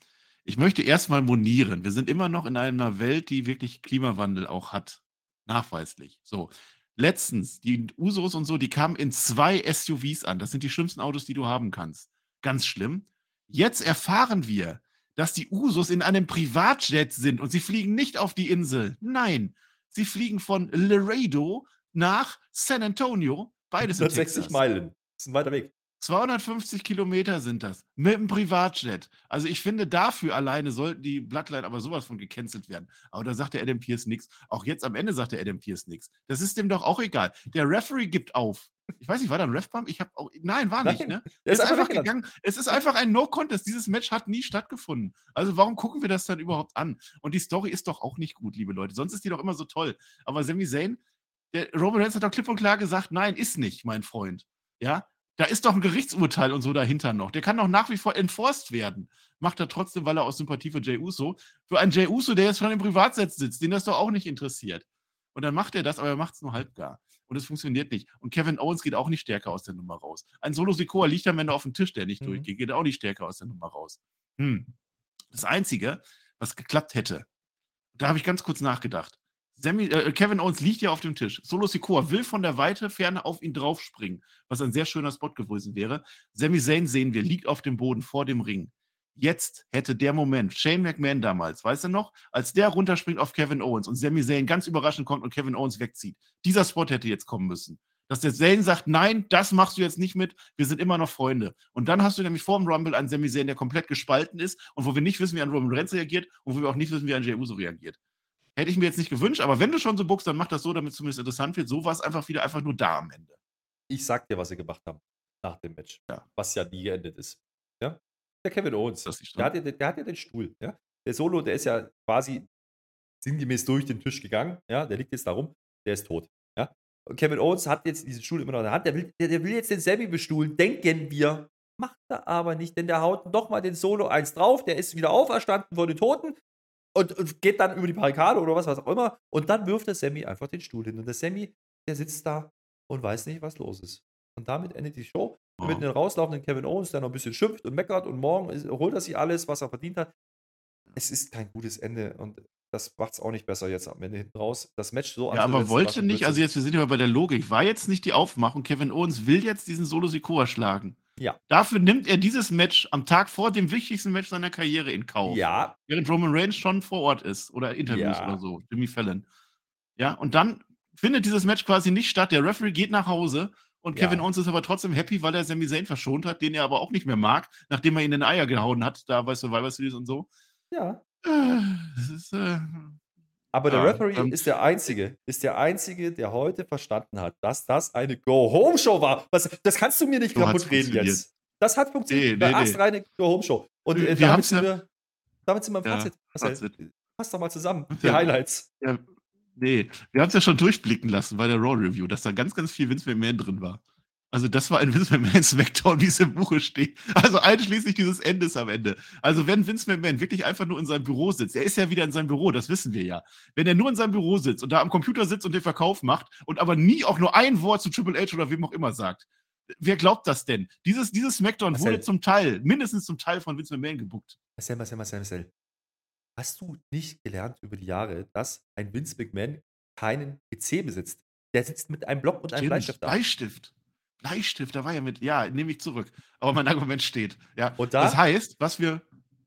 ich möchte erstmal monieren. Wir sind immer noch in einer Welt, die wirklich Klimawandel auch hat. Nachweislich. So. Letztens, die Usos und so, die kamen in zwei SUVs an. Das sind die schlimmsten Autos, die du haben kannst. Ganz schlimm. Jetzt erfahren wir, dass die Usos in einem Privatjet sind und sie fliegen nicht auf die Insel. Nein, Sie fliegen von Laredo nach San Antonio. Beides in 160 Texas. Meilen. Das ist ein weiter Weg. 250 Kilometer sind das. Mit einem Privatjet. Also ich finde, dafür alleine sollten die Bloodline aber sowas von gecancelt werden. Aber da sagt der Adam Pierce nichts. Auch jetzt am Ende sagt der Adam Pierce nichts. Das ist dem doch auch egal. Der Referee gibt auf. Ich weiß nicht, war da ein Refbump? Ich habe auch. Nein, war nicht, Nein, ne? der ist ist einfach gegangen. Es ist einfach ein No-Contest. Dieses Match hat nie stattgefunden. Also warum gucken wir das dann überhaupt an? Und die Story ist doch auch nicht gut, liebe Leute. Sonst ist die doch immer so toll. Aber Sami Zayn, der Roman Reigns hat doch klipp und klar gesagt, nein, ist nicht, mein Freund. Ja, da ist doch ein Gerichtsurteil und so dahinter noch. Der kann doch nach wie vor enforced werden. Macht er trotzdem, weil er aus Sympathie für Jay Uso. Für einen Jay Uso, der jetzt schon im Privatsitz sitzt, den das doch auch nicht interessiert. Und dann macht er das, aber er macht es nur halbgar. Und es funktioniert nicht. Und Kevin Owens geht auch nicht stärker aus der Nummer raus. Ein Solo Sikoa liegt am Ende auf dem Tisch, der nicht Mhm. durchgeht, geht auch nicht stärker aus der Nummer raus. Hm. Das Einzige, was geklappt hätte, da habe ich ganz kurz nachgedacht. Sammy, äh, Kevin Owens liegt ja auf dem Tisch. Solo Sikoa will von der Weite ferne auf ihn draufspringen, was ein sehr schöner Spot gewesen wäre. Sami Zayn sehen wir, liegt auf dem Boden vor dem Ring. Jetzt hätte der Moment, Shane McMahon damals, weißt du noch, als der runterspringt auf Kevin Owens und Sami Zayn ganz überraschend kommt und Kevin Owens wegzieht. Dieser Spot hätte jetzt kommen müssen. Dass der Zayn sagt, nein, das machst du jetzt nicht mit, wir sind immer noch Freunde. Und dann hast du nämlich vor dem Rumble einen Sami Zayn, der komplett gespalten ist und wo wir nicht wissen, wie ein Roman Reigns reagiert und wo wir auch nicht wissen, wie ein Jey Uso reagiert. Hätte ich mir jetzt nicht gewünscht, aber wenn du schon so buchst, dann mach das so, damit es zumindest interessant wird. So war es einfach wieder einfach nur da am Ende. Ich sag dir, was sie gemacht haben nach dem Match. Ja. Was ja nie geendet ist. Ja? Der Kevin Owens. Der hat, ja, der hat ja den Stuhl. Ja? Der Solo, der ist ja quasi sinngemäß durch den Tisch gegangen. Ja? Der liegt jetzt da rum. Der ist tot. Ja? Und Kevin Owens hat jetzt diesen Stuhl immer noch in der Hand. Der will, der, der will jetzt den Sammy bestuhlen, denken wir. Macht er aber nicht, denn der haut nochmal den Solo eins drauf. Der ist wieder auferstanden von den Toten und, und geht dann über die Barrikade oder was, was auch immer. Und dann wirft der Sammy einfach den Stuhl hin. Und der Sammy, der sitzt da und weiß nicht, was los ist. Und damit endet die Show. Oh. Mit einem rauslaufenden Kevin Owens, der noch ein bisschen schimpft und meckert und morgen ist, holt er sich alles, was er verdient hat. Es ist kein gutes Ende und das macht es auch nicht besser jetzt am Ende hinten raus. Das Match so Ja, aber wollte nicht, also jetzt, wir sind ja bei der Logik, war jetzt nicht die Aufmachung, Kevin Owens will jetzt diesen Solo Sikoa schlagen. Ja. Dafür nimmt er dieses Match am Tag vor dem wichtigsten Match seiner Karriere in Kauf. Ja, Während Roman Reigns schon vor Ort ist oder Interviews Ja. oder so, Jimmy Fallon. Ja, und dann findet dieses Match quasi nicht statt. Der Referee geht nach Hause und Ja. Kevin Owens ist aber trotzdem happy, weil er Sami Zayn verschont hat, den er aber auch nicht mehr mag, nachdem er ihn in den Eier gehauen hat, da bei Survivor Series und so. ja. Äh, Das ist, äh, Aber der Ja, Referee ähm, ist der Einzige, ist der Einzige, der heute verstanden hat, dass das eine Go-Home-Show war. Was, das kannst du mir nicht So kaputt reden jetzt. Das hat funktioniert. Nee, Eine nee, nee. astreine Go-Home-Show. Und Wir äh, haben's damit, sind wir, damit sind wir im Ja, Fazit. Fazit. Fass doch mal zusammen. Die Ja. Highlights. Ja, nee, wir haben es ja schon durchblicken lassen bei der Raw Review, dass da ganz, ganz viel Vince McMahon drin war. Also das war ein Vince McMahon Smackdown, wie es im Buche steht. Also einschließlich dieses Endes am Ende. Also wenn Vince McMahon wirklich einfach nur in seinem Büro sitzt, er ist ja wieder in seinem Büro, das wissen wir ja. Wenn er nur in seinem Büro sitzt und da am Computer sitzt und den Verkauf macht und aber nie auch nur ein Wort zu Triple H oder wem auch immer sagt, wer glaubt das denn? Dieses, dieses Smackdown Marcel. wurde zum Teil, mindestens zum Teil von Vince McMahon gebuckt. Marcel, Marcel, Marcel, Marcel. Hast du nicht gelernt über die Jahre, dass ein Vince McMahon keinen PC besitzt? Der sitzt mit einem Block und einem Stimmt, Bleistift da. Bleistift. Bleistift, da war ja mit, ja, nehme ich zurück. Aber mein Argument steht. Ja. Und da, das heißt, was wir,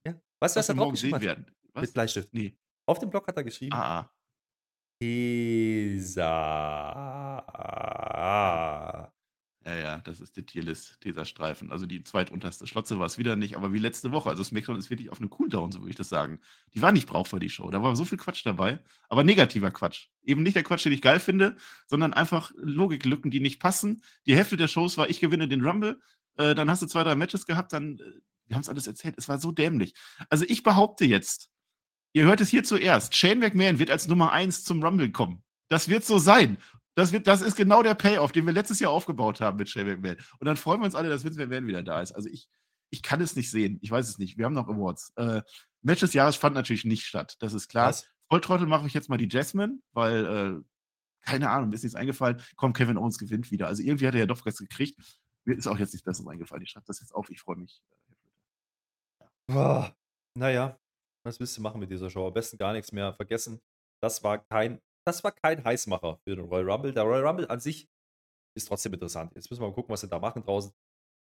ja, was was wir morgen sehen werden. Was? Mit Bleistift. Nee. Auf dem Block hat er geschrieben, Ah, ah. Ja, ja, das ist der Tierlist, dieser Streifen. Also die zweitunterste Schlotze war es wieder nicht, aber wie letzte Woche. Also Smackdown ist wirklich auf einem Cooldown, so würde ich das sagen. Die war nicht brauchbar, die Show. Da war so viel Quatsch dabei, aber negativer Quatsch. Eben nicht der Quatsch, den ich geil finde, sondern einfach Logiklücken, die nicht passen. Die Hälfte der Shows war, ich gewinne den Rumble, äh, dann hast du zwei, drei Matches gehabt, dann, äh, wir haben es alles erzählt, es war so dämlich. Also ich behaupte jetzt, ihr hört es hier zuerst, Shane McMahon wird als Nummer eins zum Rumble kommen. Das wird so sein. Das, wird, das ist genau der Payoff, den wir letztes Jahr aufgebaut haben mit Shane McMahon. Und dann freuen wir uns alle, dass Vince McMahon wieder da ist. Also ich, ich kann es nicht sehen. Ich weiß es nicht. Wir haben noch Awards. Äh, Match des Jahres fand natürlich nicht statt. Das ist klar. Was? Volltrottel mache ich jetzt mal die Jasmine, weil, äh, keine Ahnung, mir ist nichts eingefallen. Komm, Kevin Owens gewinnt wieder. Also irgendwie hat er ja doch was gekriegt. Mir ist auch jetzt nichts Besseres eingefallen. Ich schreibe das jetzt auf. Ich freue mich. Ah, naja, was willst du machen mit dieser Show? Am besten gar nichts mehr vergessen. Das war kein, das war kein Heißmacher für den Royal Rumble. Der Royal Rumble an sich ist trotzdem interessant. Jetzt müssen wir mal gucken, was sie da machen draußen.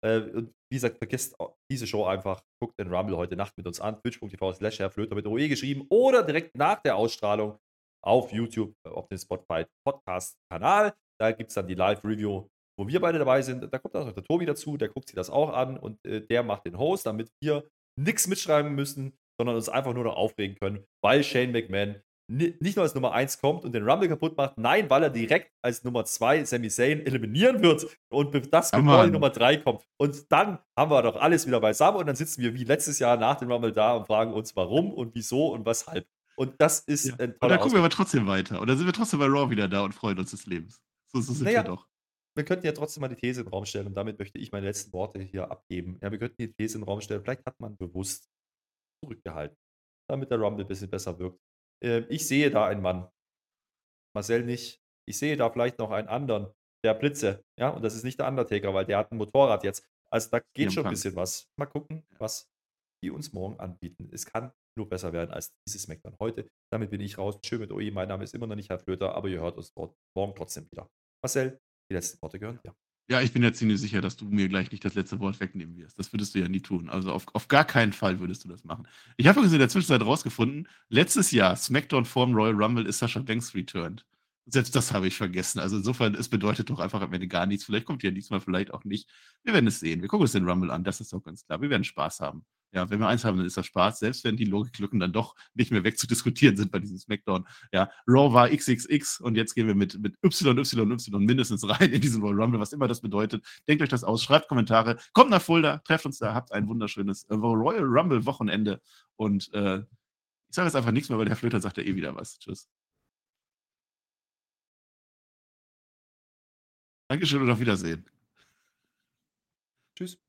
Äh, und wie gesagt, vergesst diese Show einfach. Guckt den Rumble heute Nacht mit uns an. Twitch.tv slash Herr Flöter mit OE geschrieben oder direkt nach der Ausstrahlung auf YouTube, äh, auf dem Spotify Podcast-Kanal. Da gibt es dann die Live-Review, wo wir beide dabei sind. Da kommt auch noch der Tobi dazu, der guckt sich das auch an und äh, der macht den Host, damit wir nichts mitschreiben müssen, sondern uns einfach nur noch aufregen können, weil Shane McMahon nicht nur als Nummer 1 kommt und den Rumble kaputt macht, nein, weil er direkt als Nummer 2 Sami Zayn eliminieren wird und das Ja, bevor die Mann. Nummer 3 kommt. Und dann haben wir doch alles wieder beisammen und dann sitzen wir wie letztes Jahr nach dem Rumble da und fragen uns, warum und wieso und weshalb. Und das ist Ja. ein Und dann toller gucken wir aber trotzdem weiter. Und dann sind wir trotzdem bei Raw wieder da und freuen uns des Lebens. So, so sind Naja. wir doch. Wir könnten ja trotzdem mal die These in den Raum stellen und damit möchte ich meine letzten Worte hier abgeben. Ja, wir könnten die These in den Raum stellen, vielleicht hat man bewusst zurückgehalten, damit der Rumble ein bisschen besser wirkt. Ähm, ich sehe da einen Mann, Marcel nicht. Ich sehe da vielleicht noch einen anderen, der Blitze, ja, und das ist nicht der Undertaker, weil der hat ein Motorrad jetzt. Also da geht schon ein bisschen was. Mal gucken, was die uns morgen anbieten. Es kann nur besser werden als dieses Smackdown heute. Damit bin ich raus. Schön mit OE. Mein Name ist immer noch nicht Herr Flöter, aber ihr hört uns morgen trotzdem wieder. Marcel, die letzten Worte gehören dir. Ja, ich bin ja ziemlich sicher, dass du mir gleich nicht das letzte Wort wegnehmen wirst. Das würdest du ja nie tun. Also auf, auf gar keinen Fall würdest du das machen. Ich habe übrigens in der Zwischenzeit rausgefunden, letztes Jahr SmackDown vorm Royal Rumble ist Sascha Banks returned. Selbst das habe ich vergessen. Also insofern, es bedeutet doch einfach am Ende gar nichts. Vielleicht kommt ja diesmal vielleicht auch nicht. Wir werden es sehen. Wir gucken uns den Rumble an. Das ist doch ganz klar. Wir werden Spaß haben. Ja, wenn wir eins haben, dann ist das Spaß. Selbst wenn die Logiklücken dann doch nicht mehr wegzudiskutieren sind bei diesem SmackDown. Ja, Raw war XXX und jetzt gehen wir mit, mit YYY mindestens rein in diesen Royal Rumble, was immer das bedeutet. Denkt euch das aus, schreibt Kommentare, kommt nach Fulda, trefft uns da, habt ein wunderschönes äh, Royal Rumble Wochenende und äh, ich sage jetzt einfach nichts mehr, weil der Flöter sagt ja eh wieder was. Tschüss. Dankeschön und auf Wiedersehen. Tschüss.